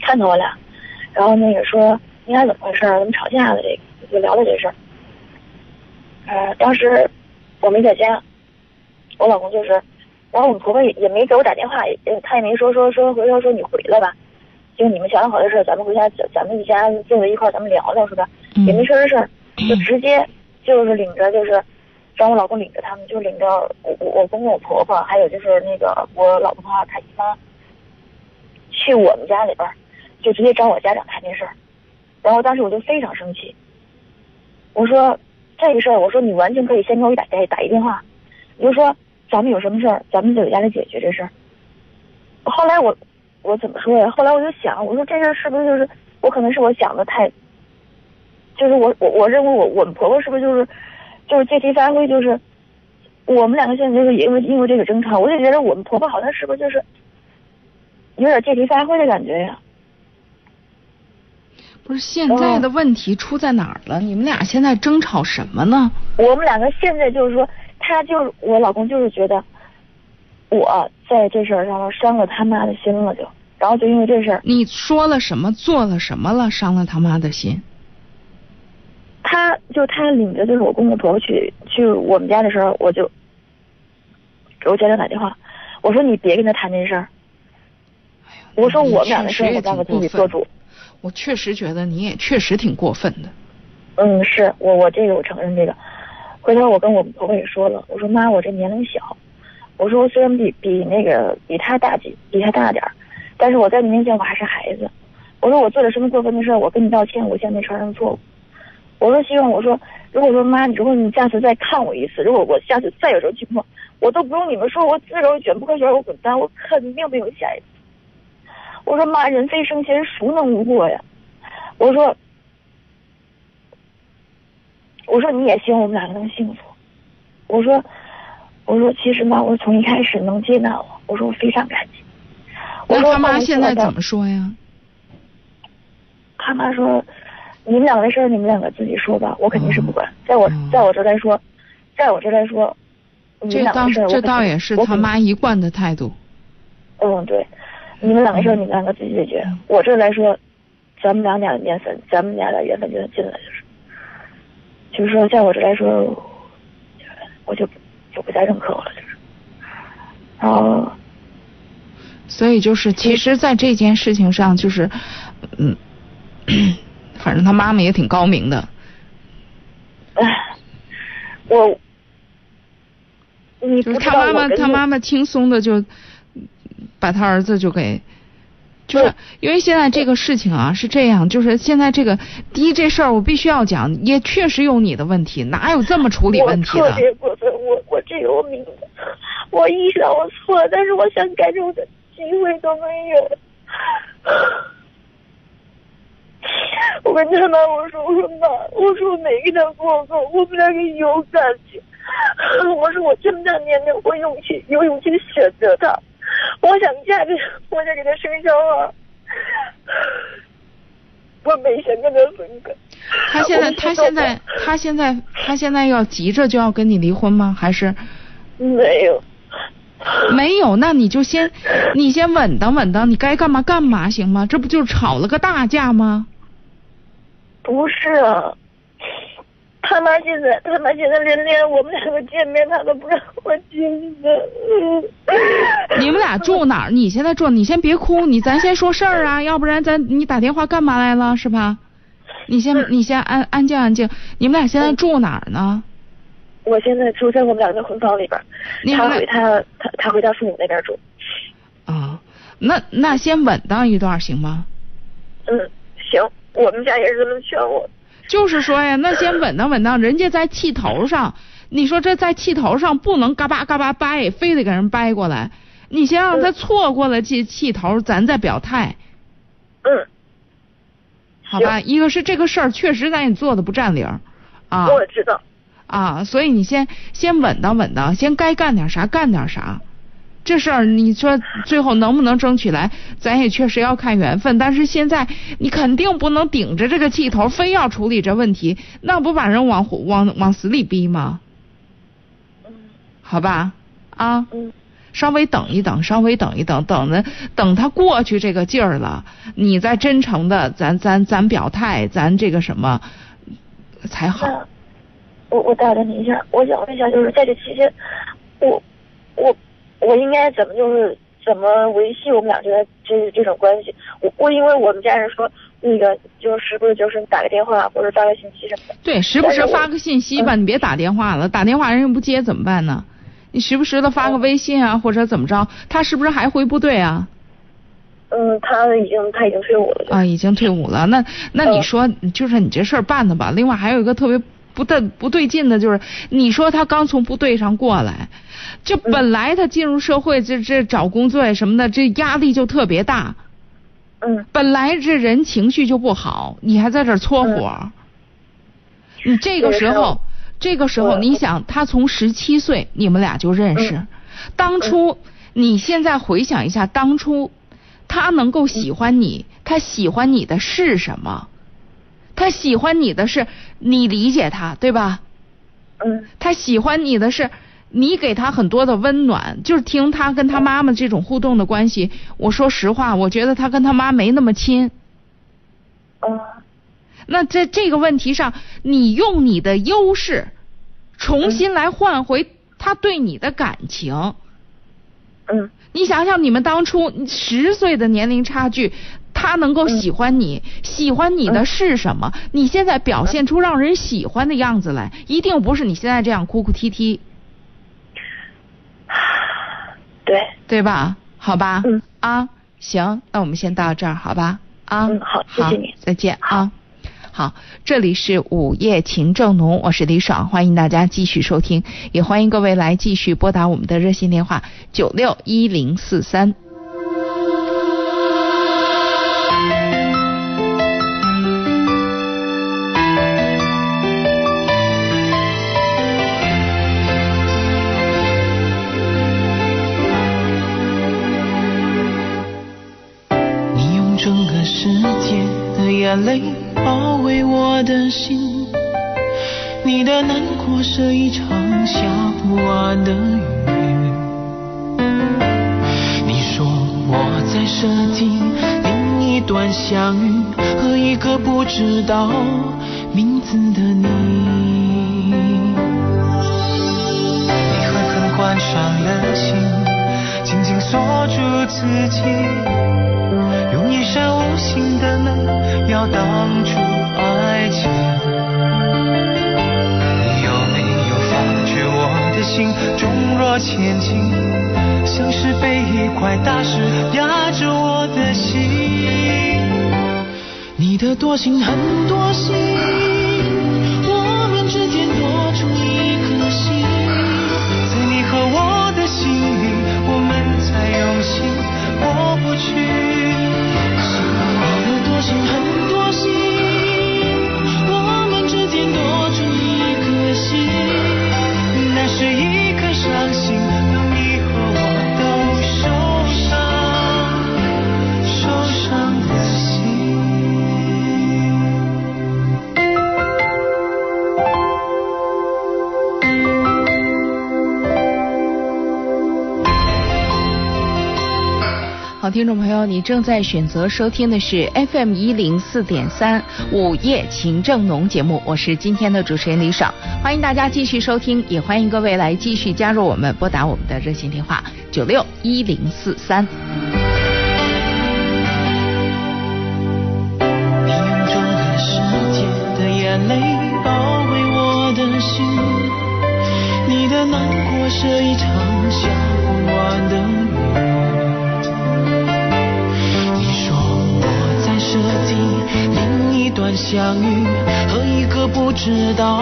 Speaker 6: 看看我俩，然后那个说你俩怎么回事儿？怎么吵架了？这个就聊聊这事儿。呃，当时我没在家，我老公就是，然后我们婆婆也也没给我打电话，也他也没说说说回头说你回来吧，就你们想好的事儿，咱们回家咱们一家坐在一块儿，咱们聊聊是吧？也没说这事儿，就直接就是领着就是让我老公领着他们，就领着我我我公公我婆婆，还有就是那个我老公他他姨妈，去我们家里边儿，就直接找我家长谈这事儿，然后当时我就非常生气，我说。这个事儿，我说你完全可以先给我打打打一电话，你就说咱们有什么事儿，咱们就在家里解决这事儿。后来我我怎么说呀？后来我就想，我说这事儿是不是就是我可能是我想的太，就是我我我认为我我们婆婆是不是就是就是借题发挥，就是我们两个现在就是因为因为这个争吵，我就觉得我们婆婆好像是不是就是有点借题发挥的感觉呀？
Speaker 2: 不是现在的问题出在哪儿了？你们俩现在争吵什么呢？
Speaker 6: 我们两个现在就是说，他就是我老公，就是觉得我在这事儿上伤了他妈的心了，就然后就因为这事儿，
Speaker 2: 你说了什么，做了什么了，伤了他妈的心？
Speaker 6: 他就他领着就是我公公婆婆去去我们家的时候，我就给我家长打电话，我说你别跟他谈这事儿，我说我们俩的事儿我让他自己做主。
Speaker 2: 我确实觉得你也确实挺过分的。
Speaker 6: 嗯，是我我这个我承认这个。回头我跟我婆婆也说了，我说妈，我这年龄小，我说我虽然比比那个比他大几比他大点儿，但是我在你面前我还是孩子。我说我做了什么过分的事儿，我跟你道歉，我现在承认错误。我说希望我说，如果说妈，如果你下次再看我一次，如果我下次再有这种情况，我都不用你们说，我自个卷不可卷，我滚蛋，我肯定没有下一次。我说妈，人非圣贤，孰能无过呀？我说，我说你也希望我们两个能幸福。我说，我说其实妈，我从一开始能接纳我，我说我非常感激。
Speaker 2: 我说他妈现在怎么说呀？
Speaker 6: 他妈说，你们两个的事儿，你们两个自己说吧，我肯定是不管。在我在我这来说，在我这来说，
Speaker 2: 这倒这倒也是他妈一贯的态度。
Speaker 6: 嗯，对。你们两个事儿，你们两个自己解决。我这来说，咱们俩俩的缘分，咱们俩俩缘分就进来就是，就是说，在我这来说，我就就不再认可我了，就是。然后，
Speaker 2: 所以就是，其实，在这件事情上，就是，嗯，反正他妈妈也挺高明的。
Speaker 6: 哎，我，你
Speaker 2: 就是他妈妈，他妈妈轻松的就。把他儿子就给，就是因为现在这个事情啊是这样，就是现在这个第一这事儿我必须要讲，也确实有你的问题，哪有这么处理问题的？
Speaker 6: 我过分，我我这个我明白，我意识到我错了，但是我想改正的机会都没有。我跟他妈我说我说妈我说我没跟他过过，我们两个有感情，我说我这么大年龄我勇气有勇气选择他。我想嫁给，我想给他生小孩，我没想跟他分开。
Speaker 2: 他现在，他现在，他现在，他现在要急着就要跟你离婚吗？还是
Speaker 6: 没有？
Speaker 2: 没有，那你就先，你先稳当稳当，你该干嘛干嘛行吗？这不就吵了个大架吗？
Speaker 6: 不是。他妈现在，他妈现在连连我们两个见面，他都不让我见的。
Speaker 2: 你们俩住哪儿？你现在住？你先别哭，你咱先说事儿啊，要不然咱你打电话干嘛来了是吧？你先你先安安静安静。你们俩现在住哪儿呢？
Speaker 6: 我现在住在我们两个婚房里边，他回他他他回他父母那边住。
Speaker 2: 啊，那那先稳当一段行吗？
Speaker 6: 嗯，行，我们家也是这么劝我。
Speaker 2: 就是说呀，那先稳当稳当，人家在气头上，你说这在气头上不能嘎巴嘎巴掰，非得给人掰过来。你先让他错过了这气头，咱再表态。
Speaker 6: 嗯。
Speaker 2: 好吧，一个是这个事儿确实咱也做的不占理儿，啊。
Speaker 6: 我知道。
Speaker 2: 啊，所以你先先稳当稳当，先该干点啥干点啥。这事儿你说最后能不能争取来，咱也确实要看缘分。但是现在你肯定不能顶着这个气头，非要处理这问题，那不把人往往往死里逼吗？好吧，啊，稍微等一等，稍微等一等，等着等他过去这个劲儿了，你再真诚的，咱咱咱表态，咱这个什么才好。
Speaker 6: 我我打断你一下，我想问一下，就是在这期间，我我我应该怎么就是怎么维系我们俩这个这这种关系？我我因为我们家人说那个就是不是就是打个电话或者发个信息什么的。
Speaker 2: 对，时不时发个信息吧，你别打电话了，打电话人家不接怎么办呢？你时不时的发个微信啊，或者怎么着，他是不是还回部队啊？
Speaker 6: 嗯，他已经他已经退伍了。
Speaker 2: 啊，已经退伍了。那那你
Speaker 6: 嗯
Speaker 2: 说，就是你这事儿办的吧？另外还有一个特别不对不对劲的，就是你说他刚从部队上过来，这本来他进入社会，这这找工作呀什么的，这压力就特别大。
Speaker 6: 嗯
Speaker 2: 本来这人情绪就不好，你还在这儿搓火。你这个时候，这个时候，
Speaker 6: 嗯
Speaker 2: 你想，他从十七岁你们俩就认识，
Speaker 6: 嗯
Speaker 2: 当初你现在回想一下，当初他能够喜欢你，他喜欢你的是什么？他喜欢你的是你理解他，对吧？
Speaker 6: 嗯
Speaker 2: 他喜欢你的是你给他很多的温暖，就是听他跟他妈妈这种互动的关系。我说实话，我觉得他跟他妈没那么亲。
Speaker 6: 嗯
Speaker 2: 那在这个问题上，你用你的优势重新来换回他对你的感情。
Speaker 6: 嗯
Speaker 2: 你想想，你们当初十岁的年龄差距，他能够喜欢你，喜欢你的是什么？你现在表现出让人喜欢的样子来，一定不是你现在这样哭哭啼啼，
Speaker 6: 对
Speaker 2: 对吧？好吧？
Speaker 6: 嗯
Speaker 2: 啊，行，那我们先到这儿，好吧？啊，
Speaker 6: 嗯好谢谢你
Speaker 2: 再见啊。好，这里是午夜情正浓，我是李爽，欢迎大家继续收听，也欢迎各位来继续拨打我们的热线电话九六一零四三。
Speaker 4: 眼泪包围我的心，你的难过是一场下不完的雨。你说我在设计另一段相遇和一个不知道名字的你。你狠狠关上了心，紧紧锁住自己。用一扇无形的门，要挡住爱情。你有没有发觉我的心重若千斤，像是被一块大石压着我的心。你的多心很多心，我们之间多出一颗心，在你和我的心
Speaker 2: 好，听众朋友，你正在选择收听的是 FM 一零四点三午夜情正浓节目，我是今天的主持人李爽，欢迎大家继续收听，也欢迎各位来继续加入我们，拨打我们的热线电话九六一零四三。
Speaker 4: 知道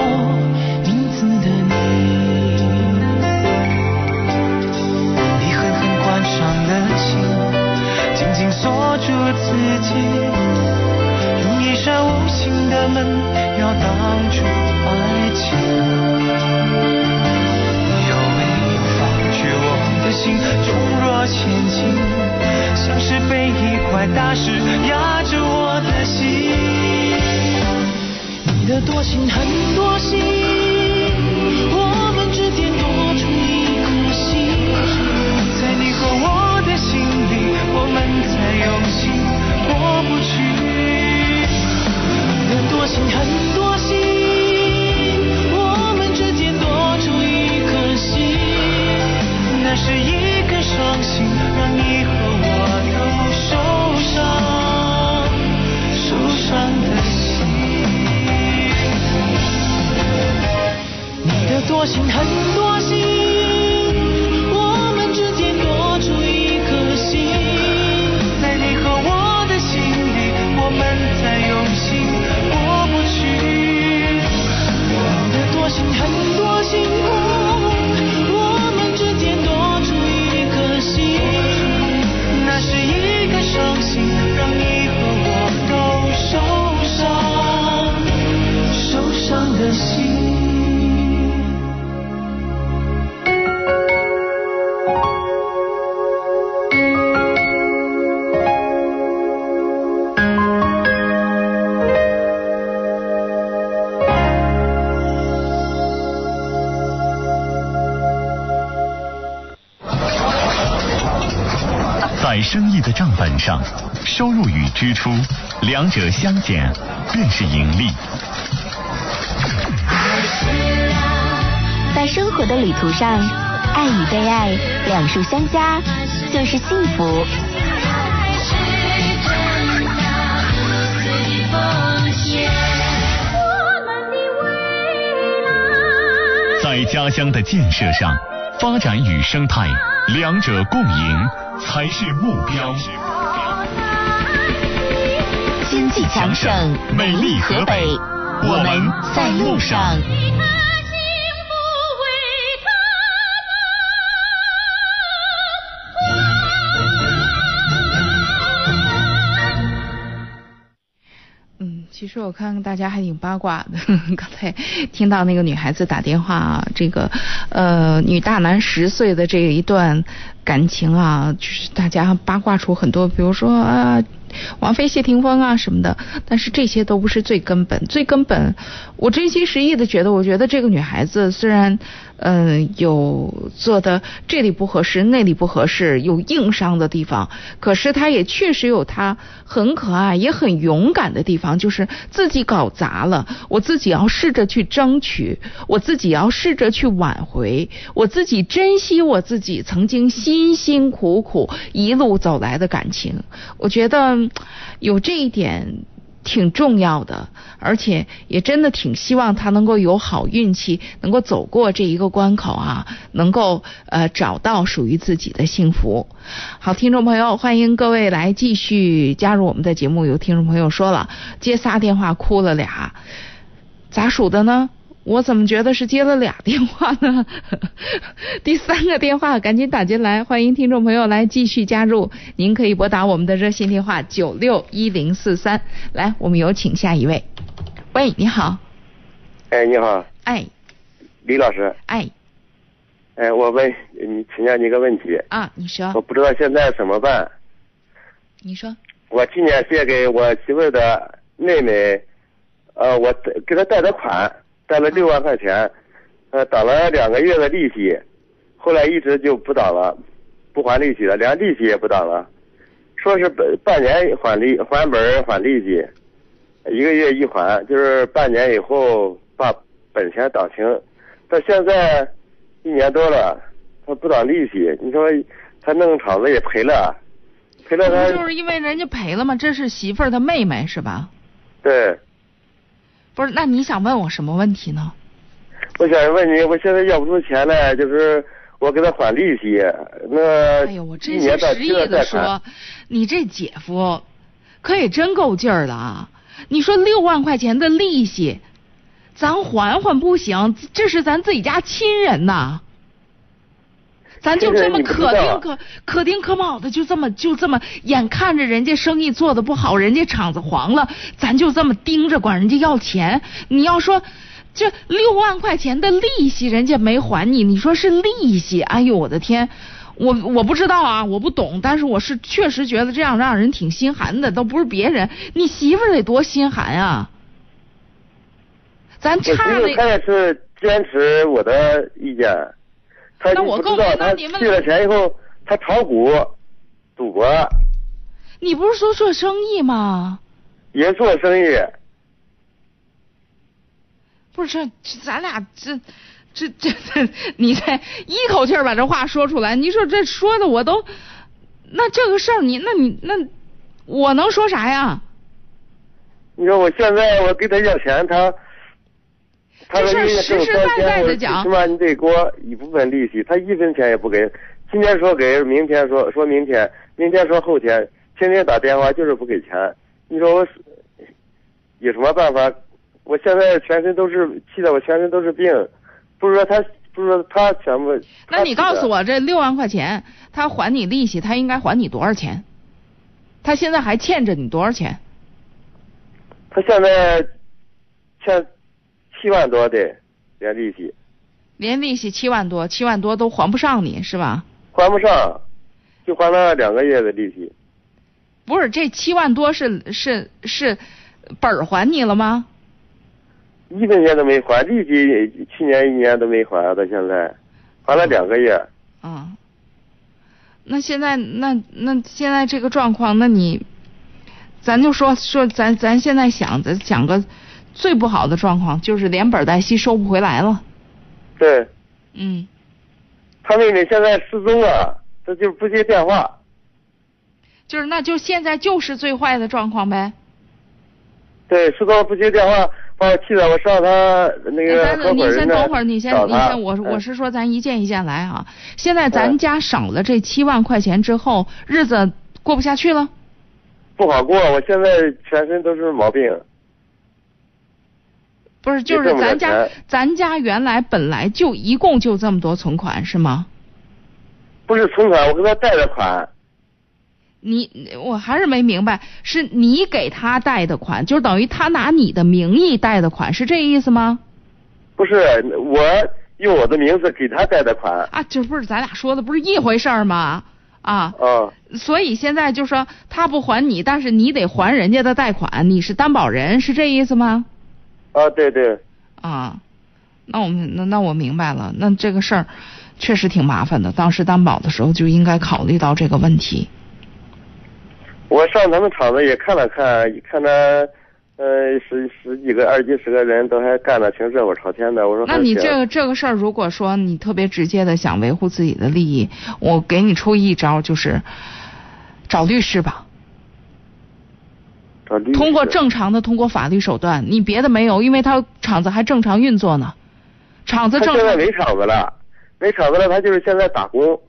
Speaker 4: 上，
Speaker 1: 收入与支出两者相减便是盈利。
Speaker 7: 在生活的旅途上，爱与被爱两数相加就是幸福。
Speaker 1: 在家乡的建设上，发展与生态两者共赢才是目标。
Speaker 7: 强盛，美丽河北，我们在路上。
Speaker 2: 嗯，其实我看大家还挺八卦的。刚才听到那个女孩子打电话啊，这个呃女大男十岁的这一段感情啊，就是大家八卦出很多，比如说啊。王菲、谢霆锋啊什么的，但是这些都不是最根本。最根本，我真心实意的觉得，我觉得这个女孩子虽然，嗯、有做的这里不合适，那里不合适，有硬伤的地方，可是他也确实有他很可爱也很勇敢的地方，就是自己搞砸了，我自己要试着去争取，我自己要试着去挽回，我自己珍惜我自己曾经辛辛苦苦一路走来的感情。我觉得有这一点挺重要的，而且也真的挺希望他能够有好运气，能够走过这一个关口啊，能够呃找到属于自己的幸福。好，听众朋友，欢迎各位来继续加入我们的节目。有听众朋友说了，接仨电话哭了俩，咋数的呢？我怎么觉得是接了俩电话呢？第三个电话赶紧打进来，欢迎听众朋友来继续加入。您可以拨打我们的热线电话九六一零四三。来，我们有请下一位。喂，你好，
Speaker 8: 哎，你好，
Speaker 2: 哎
Speaker 8: 李老师。
Speaker 2: 哎
Speaker 8: 哎，我问你，请教你一个问题，
Speaker 2: 啊，你说
Speaker 8: 我不知道现在怎么办。
Speaker 2: 你说
Speaker 8: 我今年借给我媳妇的妹妹，呃，我给她贷的款，贷了六万块钱，呃，打了两个月的利息，后来一直就不打了，不还利息了，连利息也不打了，说是本半年还利还本儿还利息，一个月一还，就是半年以后把本钱打清，到现在一年多了，他不打利息，你说他弄厂子也赔了，赔了
Speaker 2: 不
Speaker 8: 他
Speaker 2: 就是因为人家赔了吗？这是媳妇儿的妹妹是吧？
Speaker 8: 对。
Speaker 2: 不是，那你想问我什么问题呢？
Speaker 8: 我想问你，我现在要不出钱来，就是我给他还利息，那
Speaker 2: 哎呦，我真心实意的说，，你这姐夫可也真够劲儿的啊！你说六万块钱的利息，咱还还不行，这是咱自己家亲人呐。咱就这么可
Speaker 8: 道
Speaker 2: 丁可可丁可卯的，就这么就这么眼看着人家生意做的不好，人家厂子黄了，咱就这么盯着管人家要钱。你要说这六万块钱的利息人家没还你，你说是利息？哎呦我的天！我我不知道啊，我不懂，但是我是确实觉得这样让人挺心寒的，都不是别人，你媳妇得多心寒啊！咱
Speaker 8: 我
Speaker 2: 差
Speaker 8: 媳妇她
Speaker 2: 那，
Speaker 8: 也是坚持我的意见，她
Speaker 2: 那我更那
Speaker 8: 她
Speaker 2: 你们
Speaker 8: 去了钱以后，他炒股、赌博，
Speaker 2: 你不是说做生意吗？
Speaker 8: 也做生意。
Speaker 2: 不是这这咱俩这这这这，你这一口气把这话说出来，你说这说的我都，那这个事儿你那你那我能说啥呀？
Speaker 8: 你说我现在我给他要钱，他
Speaker 2: 这事实实在在的讲
Speaker 8: 起码你得给我一部分利息，他一分钱也不给。今天说给，明天说说明天，明天说后天，天天打电话就是不给钱。你说我有什么办法？我现在全身都是气的我全身都是病，不是说他不是说他全部？
Speaker 2: 那你告诉。
Speaker 8: 我，
Speaker 2: 这六万块钱他还你利息，他应该还你多少钱？他现在还欠着你多少钱？
Speaker 8: 他现在欠七万多的连利息，
Speaker 2: 连利息七万多，七万多都还不上你是吧？
Speaker 8: 还不上，就还了两个月的利息。
Speaker 2: 不是，这七万多是是是本儿还你了吗？
Speaker 8: 一分钱都没还，利息去年一年都没还，到现在还了两个月。
Speaker 2: 嗯，那现在那那现在这个状况，那你，咱就说说咱咱现在想的想个最不好的状况，就是连本带息收不回来了。
Speaker 8: 对
Speaker 2: 嗯，
Speaker 8: 他妹妹现在失踪了，他就不接电话。
Speaker 2: 就是那就现在就是最坏的状况呗。
Speaker 8: 对，失踪了不接电话，把我气的，我上他那个合伙人那
Speaker 2: 先等会儿，你先你先，我我
Speaker 8: 嗯
Speaker 2: 是说咱一件一件来啊。现在咱
Speaker 8: 嗯
Speaker 2: 家少了这七万块钱之后，日子过不下去了。
Speaker 8: 不好过，我现在全身都是毛病。
Speaker 2: 不是，就是咱家咱家原来本来就一共就这么多存款是吗？
Speaker 8: 不是存款，我给他贷的款。
Speaker 2: 你我还是没明白，是你给他贷的款，就等于他拿你的名义贷的款，是这意思吗？
Speaker 8: 不是我用我的名字给他贷的款。
Speaker 2: 啊，这不是咱俩说的不是一回事儿吗？啊，
Speaker 8: 啊，
Speaker 2: 所以现在就说他不还你，但是你得还人家的贷款，你是担保人，是这意思吗？
Speaker 8: 啊，对对，
Speaker 2: 啊，那我们那那我明白了，那这个事儿确实挺麻烦的，当时担保的时候就应该考虑到这个问题。
Speaker 8: 我上咱们厂子也看了看，一看他，呃，十十几个、二几十个人都还干的挺热火朝天的。我说
Speaker 2: 那你这个这个事儿，如果说你特别直接的想维护自己的利益，我给你出一招，就是找律师吧。通过正常的通过法律手段，你别的没有，因为他厂子还正常运作呢，厂子正常
Speaker 8: 现在没厂子了，没厂子了，他就是现在打工。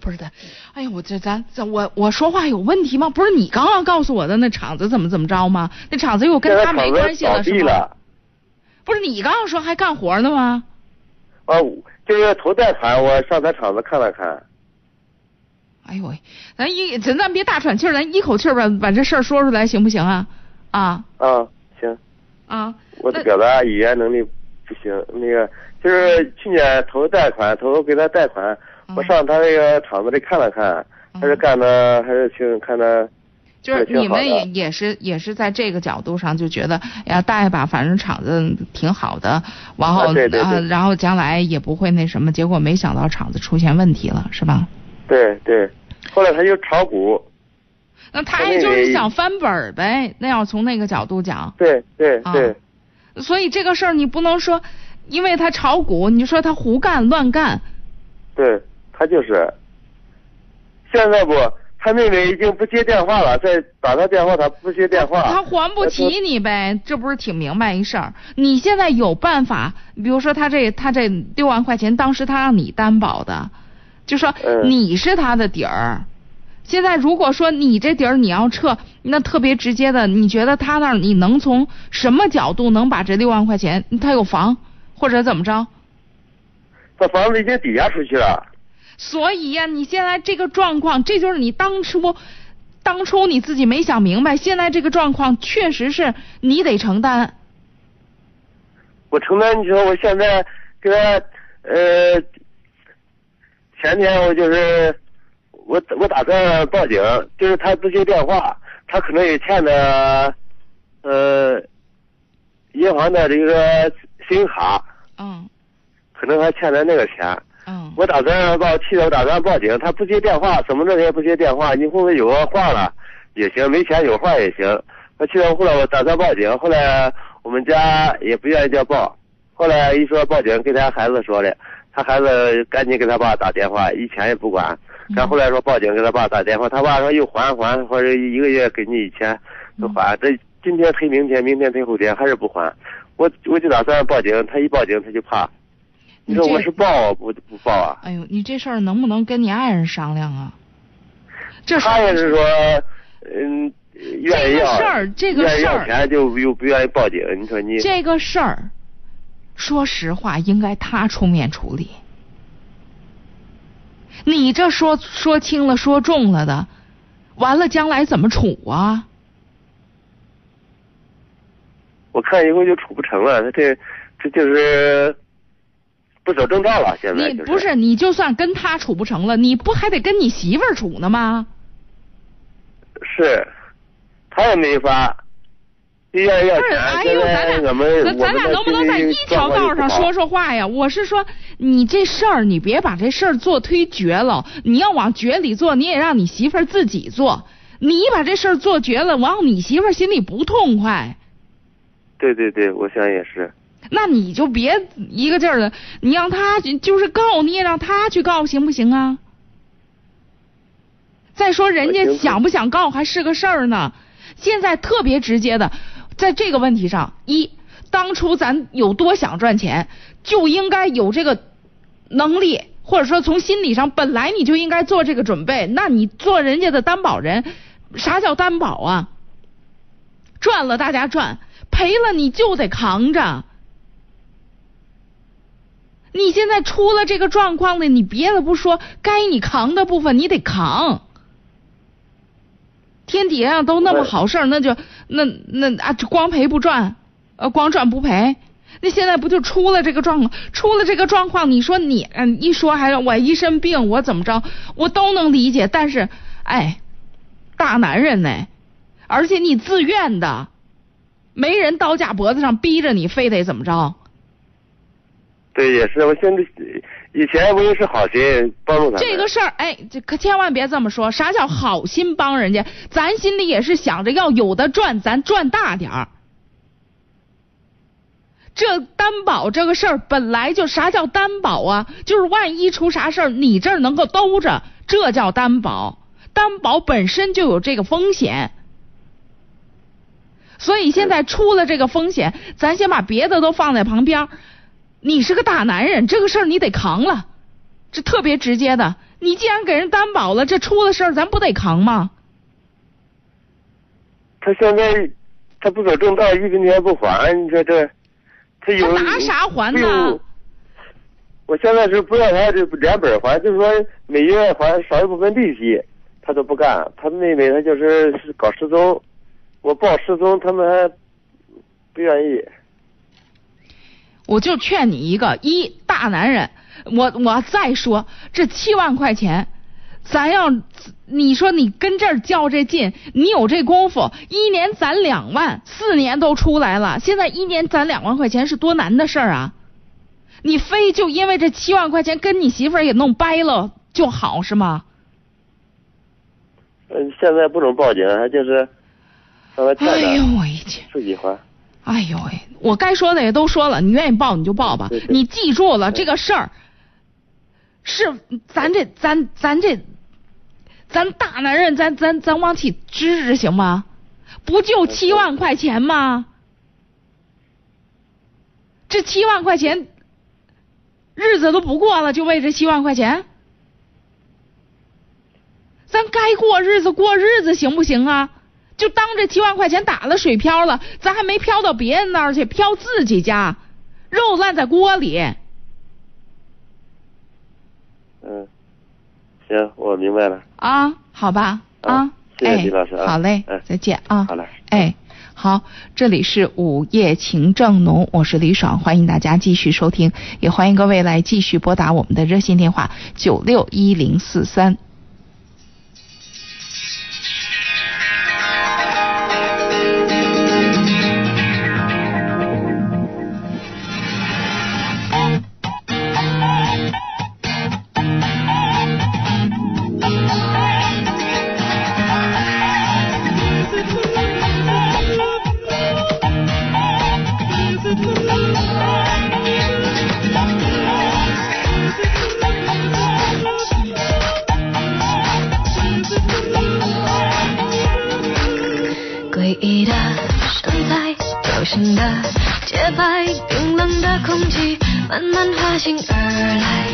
Speaker 2: 不是的。哎呀，我这咱咱我我说话有问题吗？不是你刚刚告诉我的那厂子怎么怎么着吗？那厂子又跟他没关系了，是吗？不是你刚刚说还干活呢吗？
Speaker 8: 啊，就是头贷款，我上他厂子看了看。
Speaker 2: 哎呦喂，咱一咱咱别大喘气儿，咱一口气儿把把这事儿说出来行不行啊？啊
Speaker 8: 啊，行，
Speaker 2: 啊，
Speaker 8: 我的表达语言能力不行，那个就是去年投贷款，投给他贷款，我
Speaker 2: 嗯
Speaker 8: 上他那个厂子里看了看，还是干的还是挺看的。
Speaker 2: 就是你们也也是也是在这个角度上就觉得，哎呀，贷吧，反正厂子挺好的，然后
Speaker 8: 对对
Speaker 2: 然后将来也不会那什么，结果没想到厂子出现问题了，是吧？
Speaker 8: 对对，后来他又炒股，
Speaker 2: 那他也就是想翻本儿呗。那要从那个角度讲，
Speaker 8: 对对
Speaker 2: 啊
Speaker 8: 对，
Speaker 2: 所以这个事儿你不能说，因为他炒股，你说他胡干乱干，
Speaker 8: 对他就是。现在不，他妹妹已经不接电话了，再打他电话他不接电话。
Speaker 2: 他还不起你呗，这不是挺明白一事儿？你现在有办法，比如说他这他这六万块钱，当时他让你担保的，就说
Speaker 8: 嗯
Speaker 2: 你是他的底儿。现在如果说你这底儿你要撤，那特别直接的，你觉得他那儿你能从什么角度能把这六万块钱？他有房或者怎么着？
Speaker 8: 他房子已经抵押出去了。
Speaker 2: 所以呀、你现在这个状况，这就是你当初，当初你自己没想明白，现在这个状况确实是你得承担。
Speaker 8: 我承担，你说我现在给他呃，前天我就是我我打算报警，就是他不接电话，他可能也欠的呃银行的这个信用卡，
Speaker 2: 嗯
Speaker 8: 可能还欠的那个钱。
Speaker 2: 嗯
Speaker 8: 我打算报，气得我打算报警，他不接电话，怎么着也不接电话，你后面有个话了也行，没钱有话也行。我气得后来我打算报警，后来我们家也不愿意叫报，后来一说报警，给他孩子说的，他孩子赶紧给他爸打电话，以前也不管。然后后来说报警给他爸打电话，他爸说又还还，或者一个月给你一千都还，这今天赔明天，明天赔后天还是不还，我我就打算报警，他一报警他就怕。你说我是报啊不不报啊？
Speaker 2: 哎呦，你这事儿能不能跟你爱人商量啊？这
Speaker 8: 他也是说，嗯，愿意要
Speaker 2: 这个事儿这个
Speaker 8: 愿意
Speaker 2: 事儿
Speaker 8: 要钱就又不愿意报警，你说你
Speaker 2: 这个事儿，说实话，应该他出面处理。你这说说轻了，说重了的，完了将来怎么处啊？
Speaker 8: 我看以后就处不成了，他这这就是不走正道了，现在就是
Speaker 2: 你不是你就算跟他处不成了，你不还得跟你媳妇儿处呢吗？
Speaker 8: 是，他也没法。
Speaker 2: 不是，
Speaker 8: 钱，
Speaker 2: 哎呦，咱俩咱咱俩能不能在一条道上说？说话呀？我是说，你这事儿你别把这事儿做忒绝了，你要往绝里做，你也让你媳妇儿自己做。你把这事儿做绝了，完后你媳妇儿心里不痛快，
Speaker 8: 对对对，我想也是。
Speaker 2: 那你就别一个劲儿的，你让他就是告，你也让他去告，行不行啊？再说人家想不想告还是个事儿呢。现在特别直接的，在这个问题上，一当初咱有多想赚钱，就应该有这个能力，或者说从心理上本来你就应该做这个准备。那你做人家的担保人，啥叫担保啊？赚了大家赚，赔了你就得扛着。你现在出了这个状况了，你别的不说，该你扛的部分你得扛。天底下都那么好事儿，那就那那啊，就光赔不赚，呃，光赚不赔。那现在不就出了这个状况？出了这个状况，你说你嗯一说还我一身病，我怎么着，我都能理解。但是，哎，大男人呢，而且你自愿的，没人刀架脖子上逼着你，非得怎么着？
Speaker 8: 对，也是。我现在以前我也是好心帮助他。
Speaker 2: 这个事儿，哎，这可千万别这么说。啥叫好心帮人家？咱心里也是想着要有的赚，咱赚大点儿。这担保这个事儿本来就啥叫担保啊？就是万一出啥事儿，你这儿能够兜着，这叫担保。担保本身就有这个风险，所以现在出了这个风险，咱先把别的都放在旁边儿。你是个大男人，这个事儿你得扛了。这特别直接的，你既然给人担保了，这出了事儿咱不得扛吗？
Speaker 8: 他现在他不走正道，一分钱不还，你说这他有
Speaker 2: 他拿啥还呢
Speaker 8: 我现在是不让他这连本还，就是说每月还少一部分利息，他都不干。他妹妹她就是搞失踪，我报失踪，他们还不愿意。
Speaker 2: 我就劝你一个，一大男人，我我再说这七万块钱，咱要你说你跟这儿较这劲，你有这功夫，一年攒两万，四年都出来了，现在一年攒两万块钱是多难的事儿啊！你非就因为这七万块钱跟你媳妇儿也弄掰了就好是吗？
Speaker 8: 嗯，现在不能报警，还就是让他欠
Speaker 2: 哎呦
Speaker 8: 着
Speaker 2: 我一天。
Speaker 8: 自己还。
Speaker 2: 哎呦喂，我该说的也都说了，你愿意报你就报吧你记住了这个事儿，是咱这咱咱这咱大男人，咱咱咱往起支支行吗？不就七万块钱吗？这七万块钱，日子都不过了，就为这七万块钱？咱该过日子过日子行不行啊？就当这七万块钱打了水漂了，咱还没漂到别人那儿去，漂自己家，肉烂在锅里。
Speaker 8: 嗯，行，我明白了。
Speaker 2: 啊，好吧，啊，
Speaker 8: 好谢谢
Speaker 2: 哎
Speaker 8: 李老师啊
Speaker 2: 好嘞
Speaker 8: 嗯，
Speaker 2: 再见啊，
Speaker 8: 好嘞
Speaker 2: 哎，好。好，这里是午夜情正浓，我是李爽，欢迎大家继续收听，也欢迎各位来继续拨打我们的热线电话九六一零四三。
Speaker 3: 材，流行的节拍，冰冷的空气慢慢滑行而来。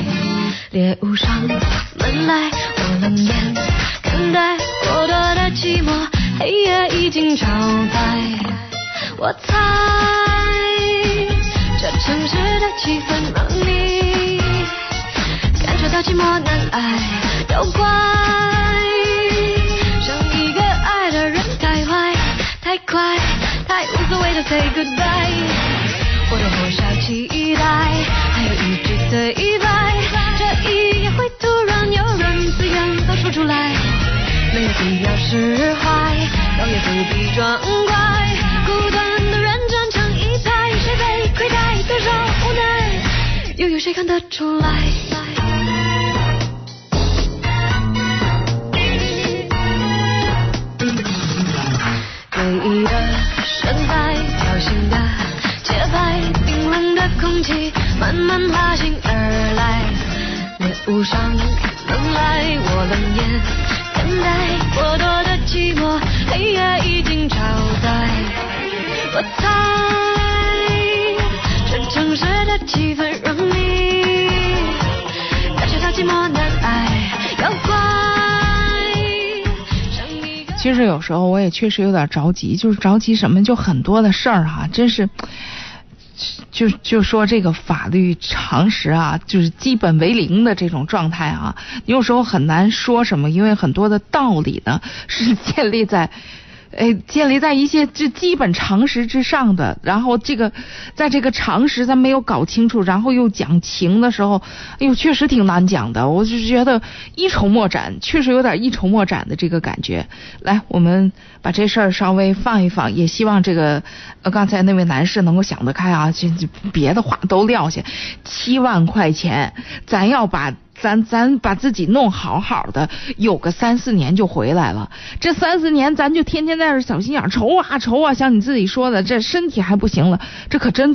Speaker 3: 猎物上门来，我冷眼看待过多的寂寞，黑夜已经超载。我猜，这城市的气氛让你感觉到寂寞难挨，都怪上一个爱的人太坏。太快，无所谓的 say goodbye，我的火烧期待，还有一句对白，这一夜会突然有人自愿都说出来，没有必要释怀，倒也不必装乖，孤单的人站成一排，谁被亏待，多少无奈，又有谁看得出来？这
Speaker 2: 有时候我也确实有点着急，就是着急什么，就很多的事儿哈，真是，就就说这个法律常识啊，就是基本为零的这种状态啊，你有时候很难说什么，因为很多的道理呢是建立在。哎，建立在一些这基本常识之上的，然后这个在这个常识咱没有搞清楚，然后又讲情的时候，哎呦，确实挺难讲的。我就觉得一筹莫展，确实有点一筹莫展的这个感觉。来，我们把这事儿稍微放一放，也希望这个呃刚才那位男士能够想得开啊，就就别的话都撂下，七万块钱，咱要把。咱咱把自己弄好好的，有个三四年就回来了。这三四年，咱就天天在这小心眼愁啊愁啊，像你自己说的，这身体还不行了，这可真。